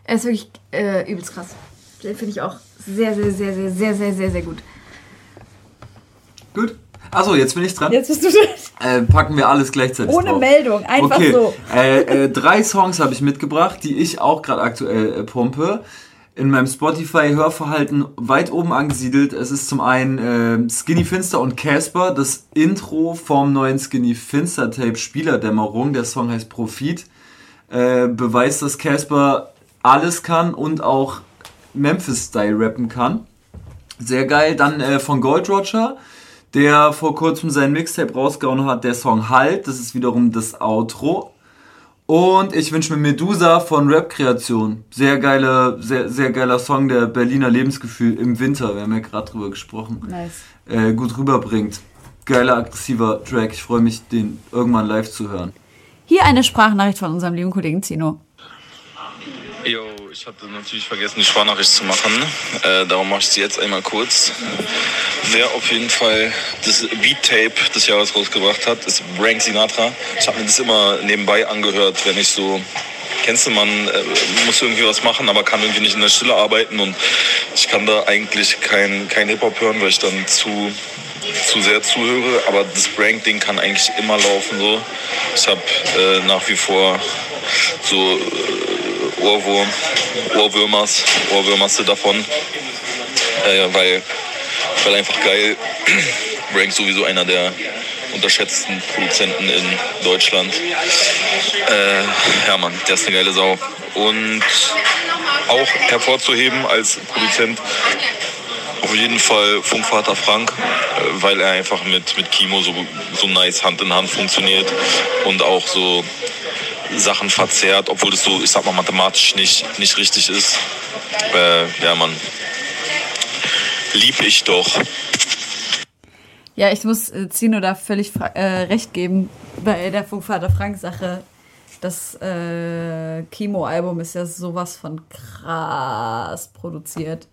B: Er ist wirklich äh, übelst krass. Den finde ich auch sehr, sehr, sehr, sehr, sehr, sehr, sehr, sehr gut.
C: Gut. Achso, jetzt bin ich dran.
D: Jetzt bist du dran.
C: Äh, packen wir alles gleichzeitig
D: Ohne drauf. Meldung, einfach okay. so.
C: Äh, äh, drei Songs habe ich mitgebracht, die ich auch gerade aktuell äh, pumpe. In meinem Spotify-Hörverhalten weit oben angesiedelt. Es ist zum einen äh, Skinny Finster und Casper, das Intro vom neuen Skinny Finster Tape Spielerdämmerung. Der Song heißt Profit. Äh, beweist, dass Casper alles kann und auch Memphis-Style rappen kann. Sehr geil. Dann von Gold Roger der vor kurzem sein Mixtape rausgehauen hat, der Song Halt, das ist wiederum das Outro. Und ich wünsche mir Medusa von Rap Kreation. Sehr geiler, sehr, sehr geiler Song, der Berliner Lebensgefühl im Winter, wir haben ja gerade drüber gesprochen, nice. äh, gut rüberbringt. Geiler, aggressiver Track. Ich freue mich, den irgendwann live zu hören.
D: Hier eine Sprachnachricht von unserem lieben Kollegen Zino.
E: Yo, ich hatte natürlich vergessen, die Sprachnachricht zu machen. Äh, darum mache ich sie jetzt einmal kurz. Wer auf jeden Fall das Beat-Tape des Jahres rausgebracht hat, ist Brank Sinatra. Ich habe mir das immer nebenbei angehört, wenn ich so kennst du, man äh, muss irgendwie was machen, aber kann irgendwie nicht in der Stille arbeiten und ich kann da eigentlich kein, kein Hip-Hop hören, weil ich dann zu, zu sehr zuhöre, aber das Brank-Ding kann eigentlich immer laufen so. Ich habe äh, nach wie vor so äh, Ohrwurm Ohrwürmers, Ohrwürmerste davon. Äh, weil, weil einfach geil. Brank sowieso einer der unterschätzten Produzenten in Deutschland. Äh, ja, der ist eine geile Sau. Und auch hervorzuheben als Produzent auf jeden Fall Funkvater Frank, äh, weil er einfach mit, mit Kimo so, so nice Hand in Hand funktioniert und auch so Sachen verzerrt, obwohl das so, ich sag mal, mathematisch nicht, nicht richtig ist. Äh, ja, Mann. Lieb ich doch.
D: Ja, ich muss äh, Zino da völlig äh, recht geben bei der Funkvater Frank-Sache. Das äh, Chemo-Album ist ja sowas von krass produziert.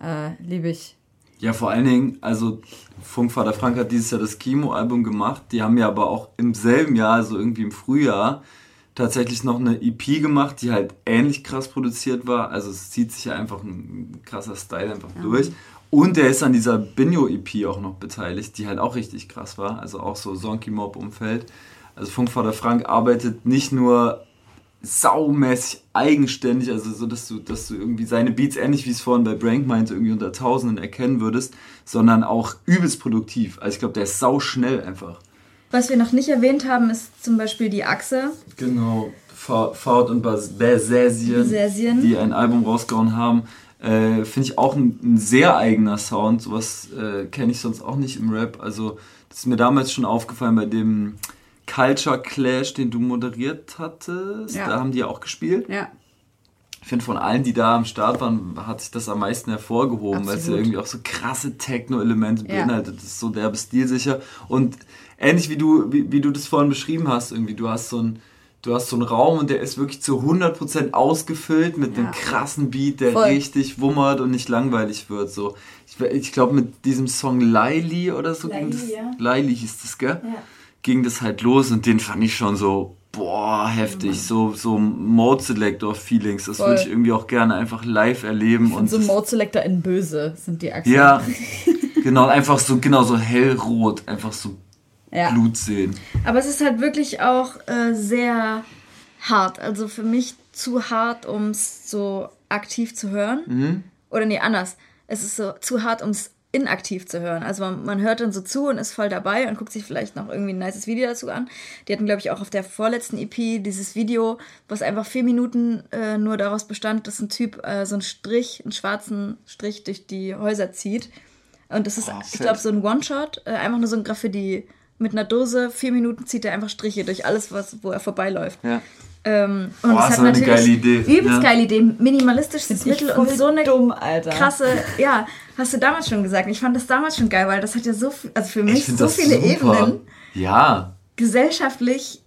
D: Äh, Liebe ich.
C: Ja, vor allen Dingen, also Funkvater Frank hat dieses Jahr das Chemo-Album gemacht. Die haben ja aber auch im selben Jahr, also irgendwie im Frühjahr, tatsächlich noch eine EP gemacht, die halt ähnlich krass produziert war. Also es zieht sich ja einfach ein krasser Style einfach ja. durch. Und er ist an dieser Binjo-EP auch noch beteiligt, die halt auch richtig krass war. Also auch so Sonky Mob-Umfeld. Also Funkvater Frank arbeitet nicht nur saumäßig eigenständig, also so, dass du, dass du irgendwie seine Beats, ähnlich wie es vorhin bei Brank meinte, irgendwie unter Tausenden erkennen würdest, sondern auch übelst produktiv. Also ich glaube, der ist sau schnell einfach.
B: Was wir noch nicht erwähnt haben, ist zum Beispiel die Achse.
C: Genau, Faut und Bersesien, die ein Album rausgehauen haben. Äh, Finde ich auch ein, ein, sehr eigener Sound. Sowas äh, kenne ich sonst auch nicht im Rap. Also, das ist mir damals schon aufgefallen bei dem Culture Clash, den du moderiert hattest. Ja. Da haben die auch gespielt. Ja. Ich finde, von allen, die da am Start waren, hat sich das am meisten hervorgehoben, weil es ja irgendwie auch so krasse Techno-Elemente ja. beinhaltet. Das ist so derbe stilsicher. Und ähnlich wie du, wie, wie du das vorhin beschrieben hast, irgendwie, du hast so ein du hast so einen Raum und der ist wirklich zu 100% ausgefüllt mit ja. einem krassen Beat, der Voll. richtig wummert und nicht langweilig wird. So. Ich, ich glaube, mit diesem Song Laili oder so. Laili, ja. Laili hieß das, gell? Ja. Ging das halt los und den fand ich schon so, boah, heftig. Ja, so so Mode Selector Feelings. Das würde ich irgendwie auch gerne einfach live erleben.
D: und so Mode Selector in Böse sind die Achsen.
C: Ja, genau, einfach so, genau so hellrot. Einfach so ja. Blut sehen.
B: Aber es ist halt wirklich auch äh, sehr hart. Also für mich zu hart, um es so aktiv zu hören. Mhm. Oder nee, anders. Es ist so zu hart, um es inaktiv zu hören. Also man, man, hört dann so zu und ist voll dabei und guckt sich vielleicht noch irgendwie ein nices Video dazu an. Die hatten, glaube ich, auch auf der vorletzten EP dieses Video, was einfach vier Minuten äh, nur daraus bestand, dass ein Typ äh, so einen Strich, einen schwarzen Strich durch die Häuser zieht. Und das ist, oh, ich glaube, so ein One-Shot, äh, einfach nur so ein Graffiti mit einer Dose, vier Minuten zieht er einfach Striche durch alles, was, wo er vorbeiläuft. Ja. Ähm, und Boah, das hat natürlich eine geile Idee. Übelst ja. geile Idee, minimalistisches Mittel und so eine dumm, krasse, ja, hast du damals schon gesagt. Ich fand das damals schon geil, weil das hat ja so viel, also für mich so viele super. Ebenen.
C: Ja.
B: Gesellschaftlich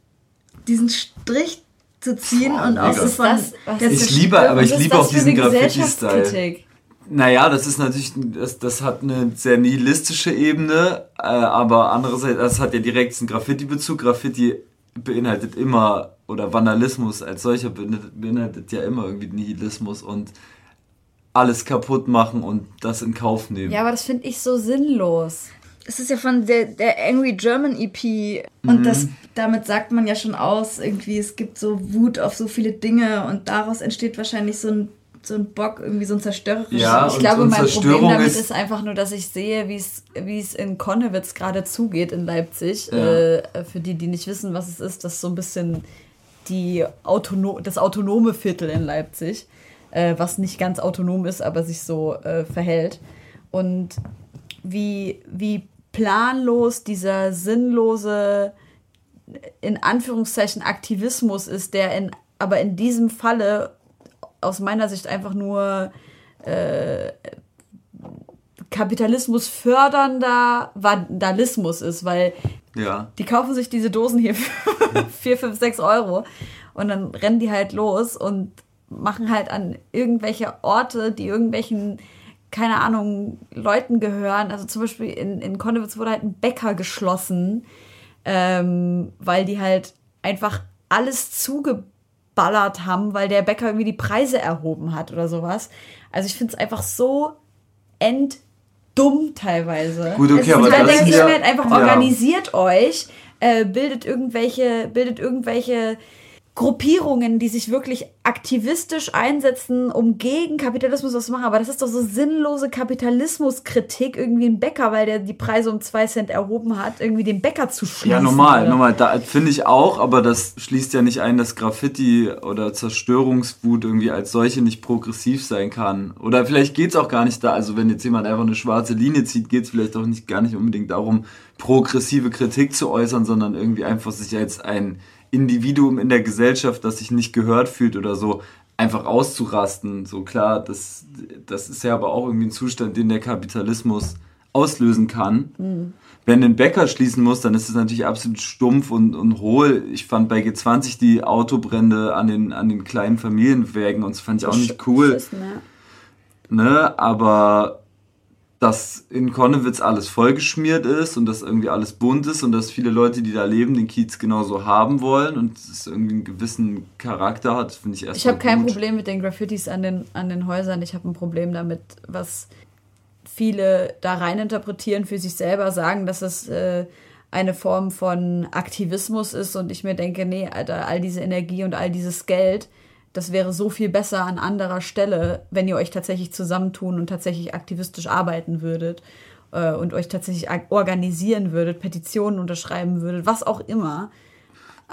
B: diesen Strich zu ziehen Boah, und auch so von. Das,
C: ich liebe, aber ich liebe auch diesen Graffiti-Style. Naja, das ist natürlich, das, das hat eine sehr nihilistische Ebene, äh, aber andererseits, das hat ja direkt einen Graffiti-Bezug. Graffiti beinhaltet immer, oder Vandalismus als solcher beinhaltet, beinhaltet ja immer irgendwie Nihilismus und alles kaputt machen und das in Kauf nehmen.
D: Ja, aber das finde ich so sinnlos.
B: Es ist ja von der, der Angry German EP und mhm. das, damit sagt man ja schon aus, irgendwie, es gibt so Wut auf so viele Dinge und daraus entsteht wahrscheinlich so ein so ein Bock, irgendwie so ein zerstörerisches. Ja,
D: ich glaube, mein Problem damit ist, ist, einfach nur, dass ich sehe, wie es in Konnewitz gerade zugeht in Leipzig. Ja. Äh, für die, die nicht wissen, was es ist, das ist so ein bisschen die Autono das autonome Viertel in Leipzig, äh, was nicht ganz autonom ist, aber sich so äh, verhält. Und wie, wie planlos dieser sinnlose, in Anführungszeichen, Aktivismus ist, der in, aber in diesem Falle aus meiner Sicht einfach nur äh, Kapitalismus fördernder Vandalismus ist, weil ja. die kaufen sich diese Dosen hier für 4, 5, 6 Euro und dann rennen die halt los und machen halt an irgendwelche Orte, die irgendwelchen, keine Ahnung, Leuten gehören. Also zum Beispiel in, in Konnewitz wurde halt ein Bäcker geschlossen, ähm, weil die halt einfach alles zugebaut geballert haben, weil der Bäcker irgendwie die Preise erhoben hat oder sowas. Also ich finde es einfach so enddumm teilweise. Gut, okay, aber da denke ich mir halt einfach, ja. organisiert euch, äh, bildet irgendwelche, bildet irgendwelche Gruppierungen, die sich wirklich aktivistisch einsetzen, um gegen Kapitalismus was zu machen. Aber das ist doch so sinnlose Kapitalismuskritik, irgendwie ein Bäcker, weil der die Preise um zwei Cent erhoben hat, irgendwie den Bäcker zu schließen.
C: Ja, normal, oder? normal. Da finde ich auch, aber das schließt ja nicht ein, dass Graffiti oder Zerstörungswut irgendwie als solche nicht progressiv sein kann. Oder vielleicht geht es auch gar nicht da. Also wenn jetzt jemand einfach eine schwarze Linie zieht, geht es vielleicht auch nicht gar nicht unbedingt darum, progressive Kritik zu äußern, sondern irgendwie einfach sich als ein Individuum in der Gesellschaft, das sich nicht gehört fühlt oder so, einfach auszurasten. So klar, das, das ist ja aber auch irgendwie ein Zustand, den der Kapitalismus auslösen kann. Mhm. Wenn ein Bäcker schließen muss, dann ist es natürlich absolut stumpf und, und hohl. Ich fand bei G20 die Autobrände an den, an den kleinen Familienwägen und das fand ich auch nicht cool. Ne, aber dass in Konnewitz alles vollgeschmiert ist und dass irgendwie alles bunt ist und dass viele Leute, die da leben, den Kiez genauso haben wollen und es irgendwie einen gewissen Charakter hat, finde ich erst
D: Ich habe kein Problem mit den Graffitis an den, an den Häusern. Ich habe ein Problem damit, was viele da reininterpretieren für sich selber, sagen, dass es äh, eine Form von Aktivismus ist und ich mir denke, nee, Alter, all diese Energie und all dieses Geld das wäre so viel besser an anderer Stelle, wenn ihr euch tatsächlich zusammentun und tatsächlich aktivistisch arbeiten würdet äh, und euch tatsächlich organisieren würdet, Petitionen unterschreiben würdet, was auch immer.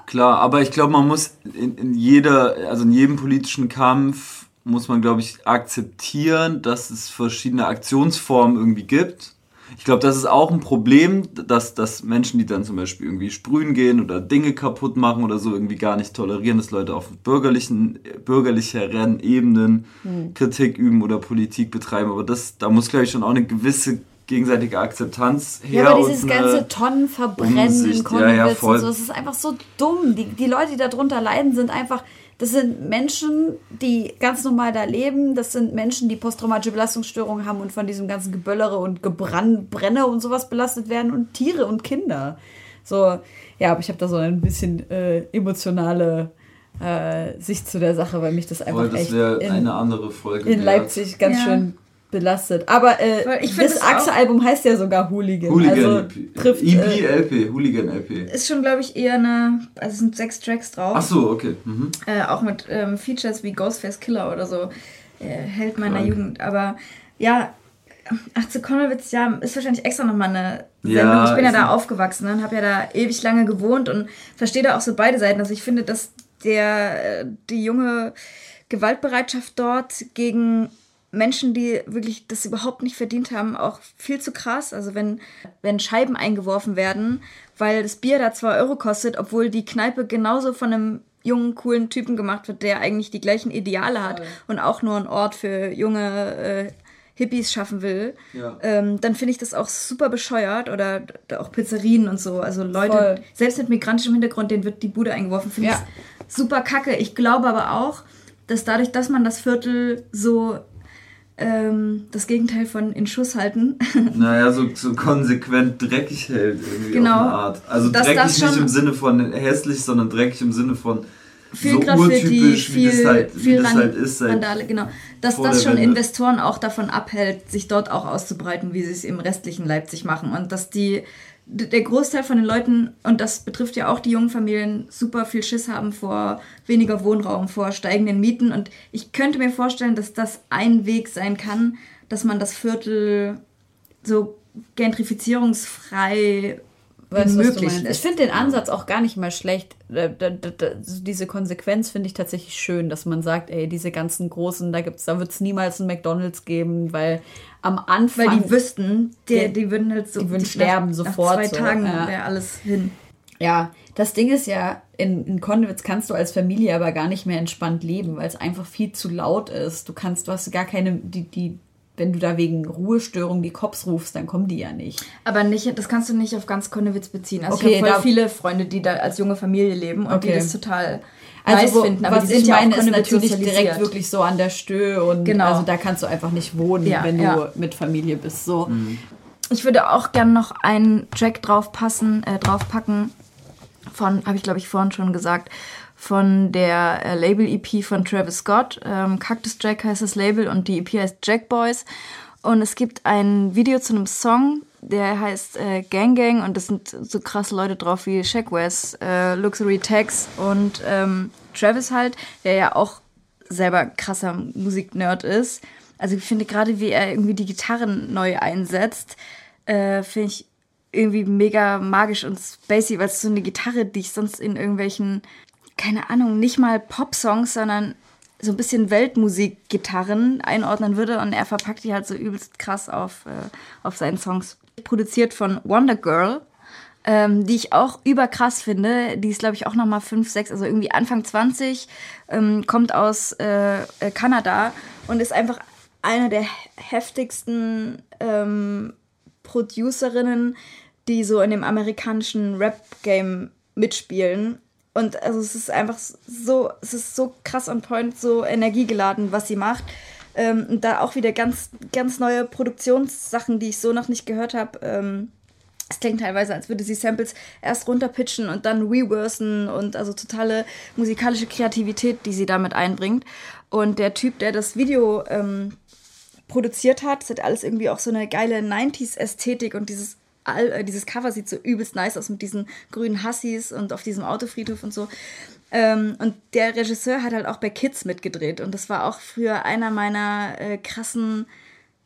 C: Klar, aber ich glaube, man muss in, in jeder, also in jedem politischen Kampf muss man, glaube ich, akzeptieren, dass es verschiedene Aktionsformen irgendwie gibt ich glaube, das ist auch ein Problem, dass, dass Menschen, die dann zum Beispiel irgendwie sprühen gehen oder Dinge kaputt machen oder so, irgendwie gar nicht tolerieren, dass Leute auf bürgerlichen, bürgerlicheren Ebenen hm. Kritik üben oder Politik betreiben. Aber das, da muss, glaube ich, schon auch eine gewisse gegenseitige Akzeptanz her. Ja, aber dieses ganze
D: Tonnen verbrennen in ja, ja, und so, das ist einfach so dumm. Die, die Leute, die darunter leiden, sind einfach das sind Menschen, die ganz normal da leben. Das sind Menschen, die posttraumatische Belastungsstörungen haben und von diesem ganzen Geböllere und Gebrenne und sowas belastet werden und Tiere und Kinder. So, ja, aber ich habe da so ein bisschen äh, emotionale äh, Sicht zu der Sache, weil mich das einfach Voll, das echt in, eine andere Folge in Leipzig ganz ja. schön belastet. Aber äh, das Achse-Album heißt ja sogar Hooligan. Hooligan also
C: LP. trifft. EP, äh, LP, Hooligan LP.
B: Ist schon, glaube ich, eher eine. Also es sind sechs Tracks drauf.
C: Ach so, okay. Mhm.
B: Äh, auch mit ähm, Features wie Ghostface Killer oder so. Äh, Held meiner Krank. Jugend. Aber ja, Ach, zu Konowitz, ja, ist wahrscheinlich extra nochmal eine Sendung. Ja, ich bin ja da aufgewachsen und habe ja da ewig lange gewohnt und verstehe da auch so beide Seiten. Also ich finde, dass der, äh, die junge Gewaltbereitschaft dort gegen Menschen, die wirklich das überhaupt nicht verdient haben, auch viel zu krass. Also wenn, wenn Scheiben eingeworfen werden, weil das Bier da zwei Euro kostet, obwohl die Kneipe genauso von einem jungen, coolen Typen gemacht wird, der eigentlich die gleichen Ideale hat Voll. und auch nur einen Ort für junge äh, Hippies schaffen will, ja. ähm, dann finde ich das auch super bescheuert oder auch Pizzerien und so. Also Leute, Voll. selbst mit migrantischem Hintergrund, denen wird die Bude eingeworfen, finde ja. ich super kacke. Ich glaube aber auch, dass dadurch, dass man das Viertel so ähm, das Gegenteil von in Schuss halten.
C: naja, so, so konsequent dreckig hält irgendwie genau. auf eine Art. Also das, dreckig das nicht im Sinne von hässlich, sondern dreckig im Sinne von viel so urtypisch,
B: viel, wie das halt, viel wie das halt ist. Randale, genau. Dass das schon Wende. Investoren auch davon abhält, sich dort auch auszubreiten, wie sie es im restlichen Leipzig machen. Und dass die der Großteil von den Leuten, und das betrifft ja auch die jungen Familien, super viel Schiss haben vor weniger Wohnraum, vor steigenden Mieten. Und ich könnte mir vorstellen, dass das ein Weg sein kann, dass man das Viertel so gentrifizierungsfrei
D: weißt, möglich. Ich finde den Ansatz auch gar nicht mal schlecht. Diese Konsequenz finde ich tatsächlich schön, dass man sagt, ey, diese ganzen großen, da gibt's, da wird es niemals einen McDonalds geben, weil am Anfang.
B: Weil die wüssten, die, die würden halt so.
D: Die würden die sterben nach, sofort.
B: Nach zwei Tagen ja. wäre alles hin.
D: Ja, das Ding ist ja, in, in Konnewitz kannst du als Familie aber gar nicht mehr entspannt leben, weil es einfach viel zu laut ist. Du kannst, du hast gar keine, die, die, wenn du da wegen Ruhestörung die Cops rufst, dann kommen die ja nicht.
B: Aber nicht, das kannst du nicht auf ganz Konnewitz beziehen. Also okay, ich habe voll viele Freunde, die da als junge Familie leben und okay. die das total also wo, finden. Aber was ich meine,
D: ist natürlich direkt wirklich so an der Stö und genau. also da kannst du einfach nicht wohnen, ja, wenn ja. du mit Familie bist. So. Mhm.
B: Ich würde auch gerne noch einen Track drauf passen, äh, draufpacken von, habe ich glaube ich vorhin schon gesagt, von der äh, Label-EP von Travis Scott. Ähm, Cactus Jack heißt das Label und die EP heißt Jack Boys. Und es gibt ein Video zu einem Song der heißt äh, Gang Gang und das sind so krasse Leute drauf wie Shaq West, äh, Luxury Tax und ähm, Travis halt, der ja auch selber krasser Musiknerd ist. Also ich finde gerade, wie er irgendwie die Gitarren neu einsetzt, äh, finde ich irgendwie mega magisch und spacey, weil es so eine Gitarre, die ich sonst in irgendwelchen, keine Ahnung, nicht mal Pop-Songs, sondern so ein bisschen Weltmusik-Gitarren einordnen würde und er verpackt die halt so übelst krass auf, äh, auf seinen Songs. Produziert von Wonder Girl, ähm, die ich auch überkrass finde. Die ist, glaube ich, auch nochmal 5, 6, also irgendwie Anfang 20, ähm, kommt aus äh, äh, Kanada und ist einfach eine der heftigsten ähm, Producerinnen, die so in dem amerikanischen Rap-Game mitspielen. Und also es ist einfach so, es ist so krass on point, so energiegeladen, was sie macht. Ähm, und da auch wieder ganz, ganz neue Produktionssachen, die ich so noch nicht gehört habe. Ähm, es klingt teilweise, als würde sie Samples erst runterpitchen und dann reversen und also totale musikalische Kreativität, die sie damit einbringt. Und der Typ, der das Video ähm, produziert hat, das hat alles irgendwie auch so eine geile 90s-Ästhetik und dieses all, äh, dieses Cover sieht so übelst nice aus mit diesen grünen Hassis und auf diesem Autofriedhof und so. Ähm, und der Regisseur hat halt auch bei Kids mitgedreht und das war auch früher einer meiner äh, krassen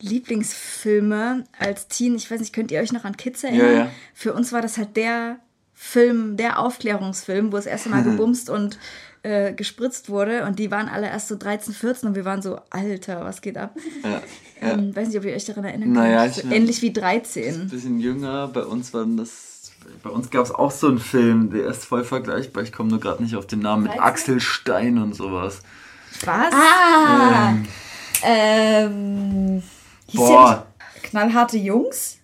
B: Lieblingsfilme als Teen. Ich weiß nicht, könnt ihr euch noch an Kids erinnern? Ja, ja. Für uns war das halt der Film, der Aufklärungsfilm, wo es erst einmal gebumst und äh, gespritzt wurde und die waren alle erst so 13, 14 und wir waren so, Alter, was geht ab? Ja, ja. Ähm, weiß nicht, ob ihr euch daran erinnern naja, könnt. So ähnlich wie 13.
C: Ein bisschen jünger, bei uns waren das, bei uns gab es auch so einen Film, der ist voll vergleichbar, ich komme nur gerade nicht auf den Namen, 13? mit Axel Stein und sowas.
D: Was? Ah! Ähm, ähm Boah. knallharte Jungs?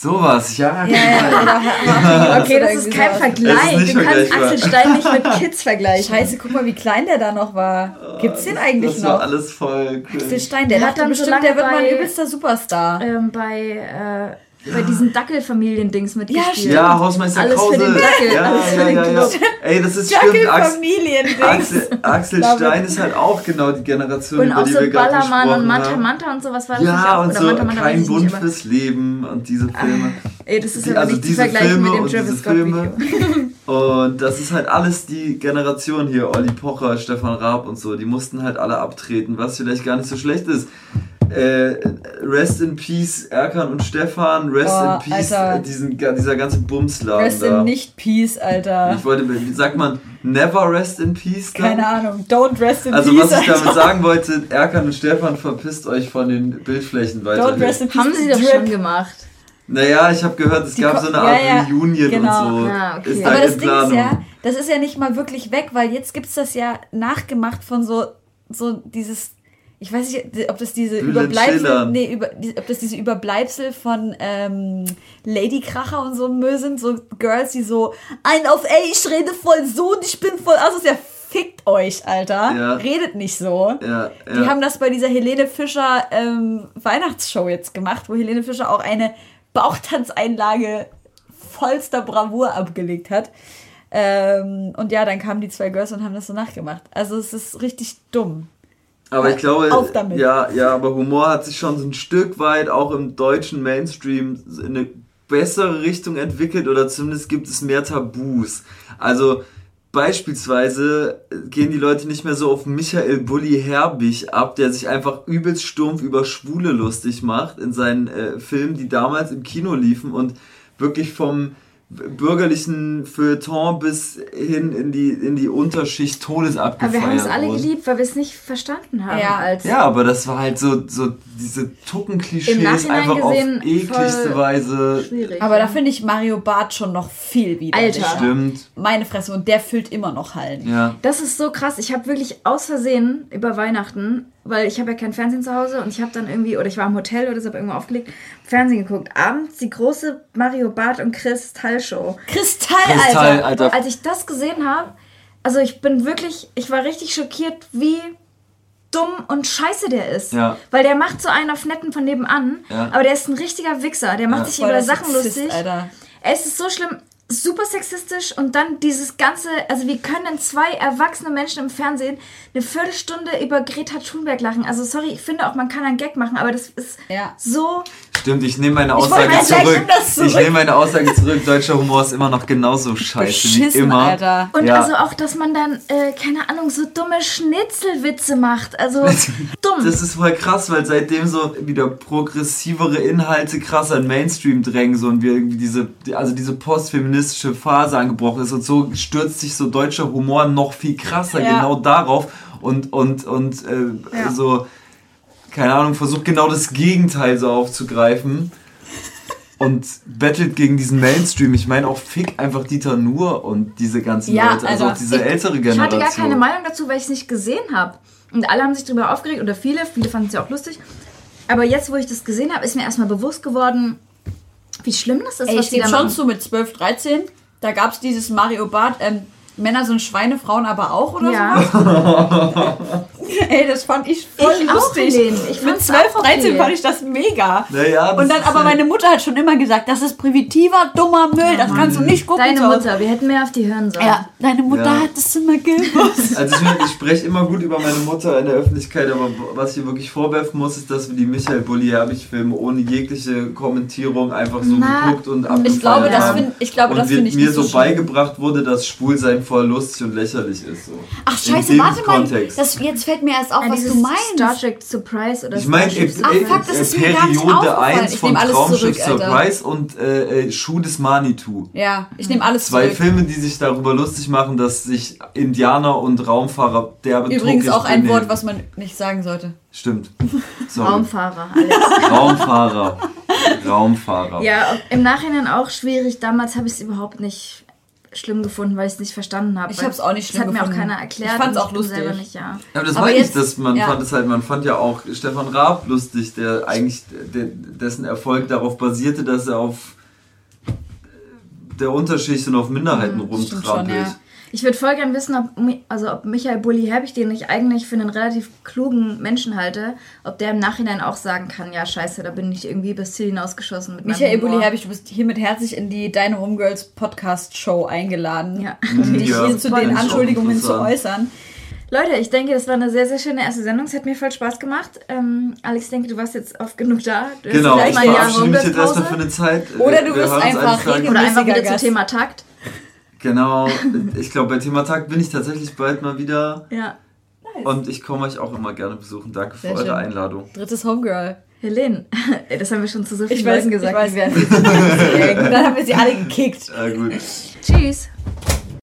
C: Sowas, ja. ja, ja
D: okay, das ist kein Vergleich. Ist du kannst Axel Stein nicht mit Kids vergleichen. Scheiße, guck mal, wie klein der da noch war. Gibt's den eigentlich das noch?
C: Das war alles voll
D: cool. Axel Stein, der, der hat dann bestimmt, der wird mal ein übelster Superstar.
B: Ähm, bei äh, bei diesen Dackelfamilien-Dings mitgespielt.
C: Ja, ja Hausmeister Alles Krause. Für den Dackel. Ja, Alles für ja, den ja, ja. Ey, das ist stimmt. Axel, Axel Stein ist halt auch genau die Generation, und über die so wir gerade gesprochen haben. Und Manta Manta und sowas war das Ja, und so Manta, Manta, Kein Bund fürs Leben und diese ah, Filme. Ey, das ist die, aber also nicht diese zu vergleichen Filme mit dem Travis Scott Filme. Und das ist halt alles die Generation hier, Olli Pocher, Stefan Raab und so, die mussten halt alle abtreten, was vielleicht gar nicht so schlecht ist. Äh, rest in Peace Erkan und Stefan, Rest oh, in Peace Alter. diesen, dieser ganze Bumsladen
D: Rest da. in nicht Peace, Alter.
C: Ich wollte, wie sagt man, Never Rest in Peace?
D: Dann? Keine Ahnung, Don't Rest in
C: also,
D: Peace.
C: Also was ich Alter. damit sagen wollte, Erkan und Stefan, verpisst euch von den Bildflächen weiter. Don't Rest in
B: Peace. Haben sie das schon gemacht?
C: Naja, ich habe gehört, es Die gab so eine Art ja, ja, Reunion genau. und so.
D: Ja, okay. ist Aber das Ding ist ja, das ist ja nicht mal wirklich weg, weil jetzt gibt es das ja nachgemacht von so, so dieses ich weiß nicht, ob das diese Bühlen Überbleibsel, nee, über, ob das diese Überbleibsel von ähm, Lady Kracher und so Müll sind, so Girls, die so, ein auf, ey, ich rede voll so und ich bin voll, also ist ja fickt euch, Alter. Ja. Redet nicht so. Ja. Die haben das bei dieser Helene Fischer ähm, Weihnachtsshow jetzt gemacht, wo Helene Fischer auch eine Bauchtanzeinlage vollster Bravour abgelegt hat. Ähm, und ja, dann kamen die zwei Girls und haben das so nachgemacht. Also es ist richtig dumm.
C: Aber ich glaube, ja, ja, aber Humor hat sich schon so ein Stück weit auch im deutschen Mainstream in eine bessere Richtung entwickelt oder zumindest gibt es mehr Tabus. Also beispielsweise gehen die Leute nicht mehr so auf Michael Bulli Herbig ab, der sich einfach übelst stumpf über Schwule lustig macht in seinen äh, Filmen, die damals im Kino liefen und wirklich vom bürgerlichen Feuilleton bis hin in die, in die Unterschicht Todes abgefeiert
B: Aber wir haben es alle geliebt, weil wir es nicht verstanden haben.
D: Ja,
B: als
C: ja aber das war halt so, so diese Tucken-Klischees einfach gesehen, auf ekligste Weise.
D: Schwierig, aber da finde ich Mario Barth schon noch viel wieder.
C: Alter. Stimmt.
D: Meine Fresse, und der füllt immer noch Hallen.
C: Ja.
B: Das ist so krass. Ich habe wirklich aus Versehen über Weihnachten weil ich habe ja kein Fernsehen zu Hause und ich habe dann irgendwie, oder ich war im Hotel oder so, habe irgendwo aufgelegt, Fernsehen geguckt. Abends die große Mario Barth und Kristall-Show.
D: Kristall, Kristall, Alter.
B: Alter. Als ich das gesehen habe, also ich bin wirklich, ich war richtig schockiert, wie dumm und scheiße der ist.
C: Ja.
B: Weil der macht so einen auf Netten von nebenan, ja. aber der ist ein richtiger Wichser. Der macht ja. sich über Sachen lustig. Alter. Es ist so schlimm super sexistisch und dann dieses ganze, also wie können zwei erwachsene Menschen im Fernsehen eine Viertelstunde über Greta Thunberg lachen? Also sorry, ich finde auch, man kann einen Gag machen, aber das ist ja. so
C: Stimmt, ich nehme meine Aussage ich zurück. zurück. Ich nehme meine Aussage zurück. Deutscher Humor ist immer noch genauso scheiße Beschissen, wie immer.
B: Alter. Und ja. also auch, dass man dann, äh, keine Ahnung, so dumme Schnitzelwitze macht. Also dumm.
C: Das ist voll krass, weil seitdem so wieder progressivere Inhalte krass an Mainstream drängen so und wir irgendwie diese, also diese postfeministische Phase angebrochen ist und so stürzt sich so deutscher Humor noch viel krasser ja. genau darauf und und und äh, ja. so keine Ahnung, versucht genau das Gegenteil so aufzugreifen und bettelt gegen diesen Mainstream. Ich meine auch fick einfach Dieter Nur und diese ganzen ja, Leute, also, also auch diese ich, ältere Generation.
B: Ich hatte gar keine Meinung dazu, weil ich es nicht gesehen habe. Und alle haben sich darüber aufgeregt oder viele, viele fanden es ja auch lustig. Aber jetzt, wo ich das gesehen habe, ist mir erstmal bewusst geworden, wie schlimm das ist,
D: Ey, was die da schon so mit 12, 13, da gab es dieses Mario Bart, ähm, Männer sind Schweine, Frauen aber auch oder ja. so? Ey, das fand ich voll ich lustig. Ich Mit 12, 13 fand ich das mega. Naja, das und dann, aber meine Mutter hat schon immer gesagt, das ist primitiver, dummer Müll, das kannst du nicht gucken.
B: Deine Mutter, wir hätten mehr auf die hören sollen. Ja,
D: deine Mutter ja. hat das immer gewusst.
C: Also ich, ich spreche immer gut über meine Mutter in der Öffentlichkeit, aber was ich wirklich vorwerfen muss, ist, dass wir die Michael Bulli Herbig-Filme ohne jegliche Kommentierung einfach so Na, geguckt und abgefeiert ich glaube, das find, ich glaube, und das finde ich mir so, so beigebracht wurde, dass Schwulsein voll lustig und lächerlich ist. So.
D: Ach scheiße, warte mal, das, jetzt fällt mir erst auf, was du meinst.
B: Star Trek Surprise oder
C: Ich meine, äh, äh, Periode 1 von Traumschiff zurück, Surprise und äh, äh, Schuh des Manitou.
D: Ja, ich nehme alles
C: Zwei zurück. Filme, die sich darüber lustig machen, dass sich Indianer und Raumfahrer derbe
D: Übrigens auch ein Wort, was man nicht sagen sollte.
C: Stimmt.
B: Sorry. Raumfahrer, Alex.
C: Raumfahrer. Raumfahrer.
B: Ja, im Nachhinein auch schwierig. Damals habe ich es überhaupt nicht schlimm gefunden, weil ich es nicht verstanden habe.
D: Ich habe es auch nicht schlimm
B: gefunden. Das hat mir auch keiner erklärt.
D: Ich fand es auch lustig.
B: Nicht, ja.
C: ja. aber das aber jetzt, das, man ja. fand es halt, man fand ja auch Stefan Raab lustig, der eigentlich, der, dessen Erfolg darauf basierte, dass er auf der Unterschicht und auf Minderheiten mhm, rumtrampelt.
B: Ich würde voll gern wissen, ob, also ob Michael Bulli Herbig, den ich eigentlich für einen relativ klugen Menschen halte, ob der im Nachhinein auch sagen kann, ja scheiße, da bin ich irgendwie bis Ziel hinausgeschossen mit
D: Michael Bulli Herbig, du bist hiermit herzlich in die Deine Homegirls Podcast Show eingeladen, ja. um dich ja, hier zu den Anschuldigungen zu äußern.
B: Leute, ich denke, das war eine sehr, sehr schöne erste Sendung. Es hat mir voll Spaß gemacht. Ähm, Alex, ich denke, du warst jetzt oft genug da. Du
C: genau, ich verabschiede mich jetzt erstmal für eine Zeit.
D: Oder du wirst einfach,
B: oder einfach wieder zum Thema Takt.
C: Genau, ich glaube, bei Thema Tag bin ich tatsächlich bald mal wieder.
B: Ja.
C: Nice. Und ich komme euch auch immer gerne besuchen. Danke Sehr für eure schön. Einladung.
D: Drittes Homegirl.
B: Helene, das haben wir schon zu so vielen Leuten gesagt.
D: Ich weiß. Wir werden dann haben wir sie alle gekickt.
C: Ah, gut.
B: Tschüss.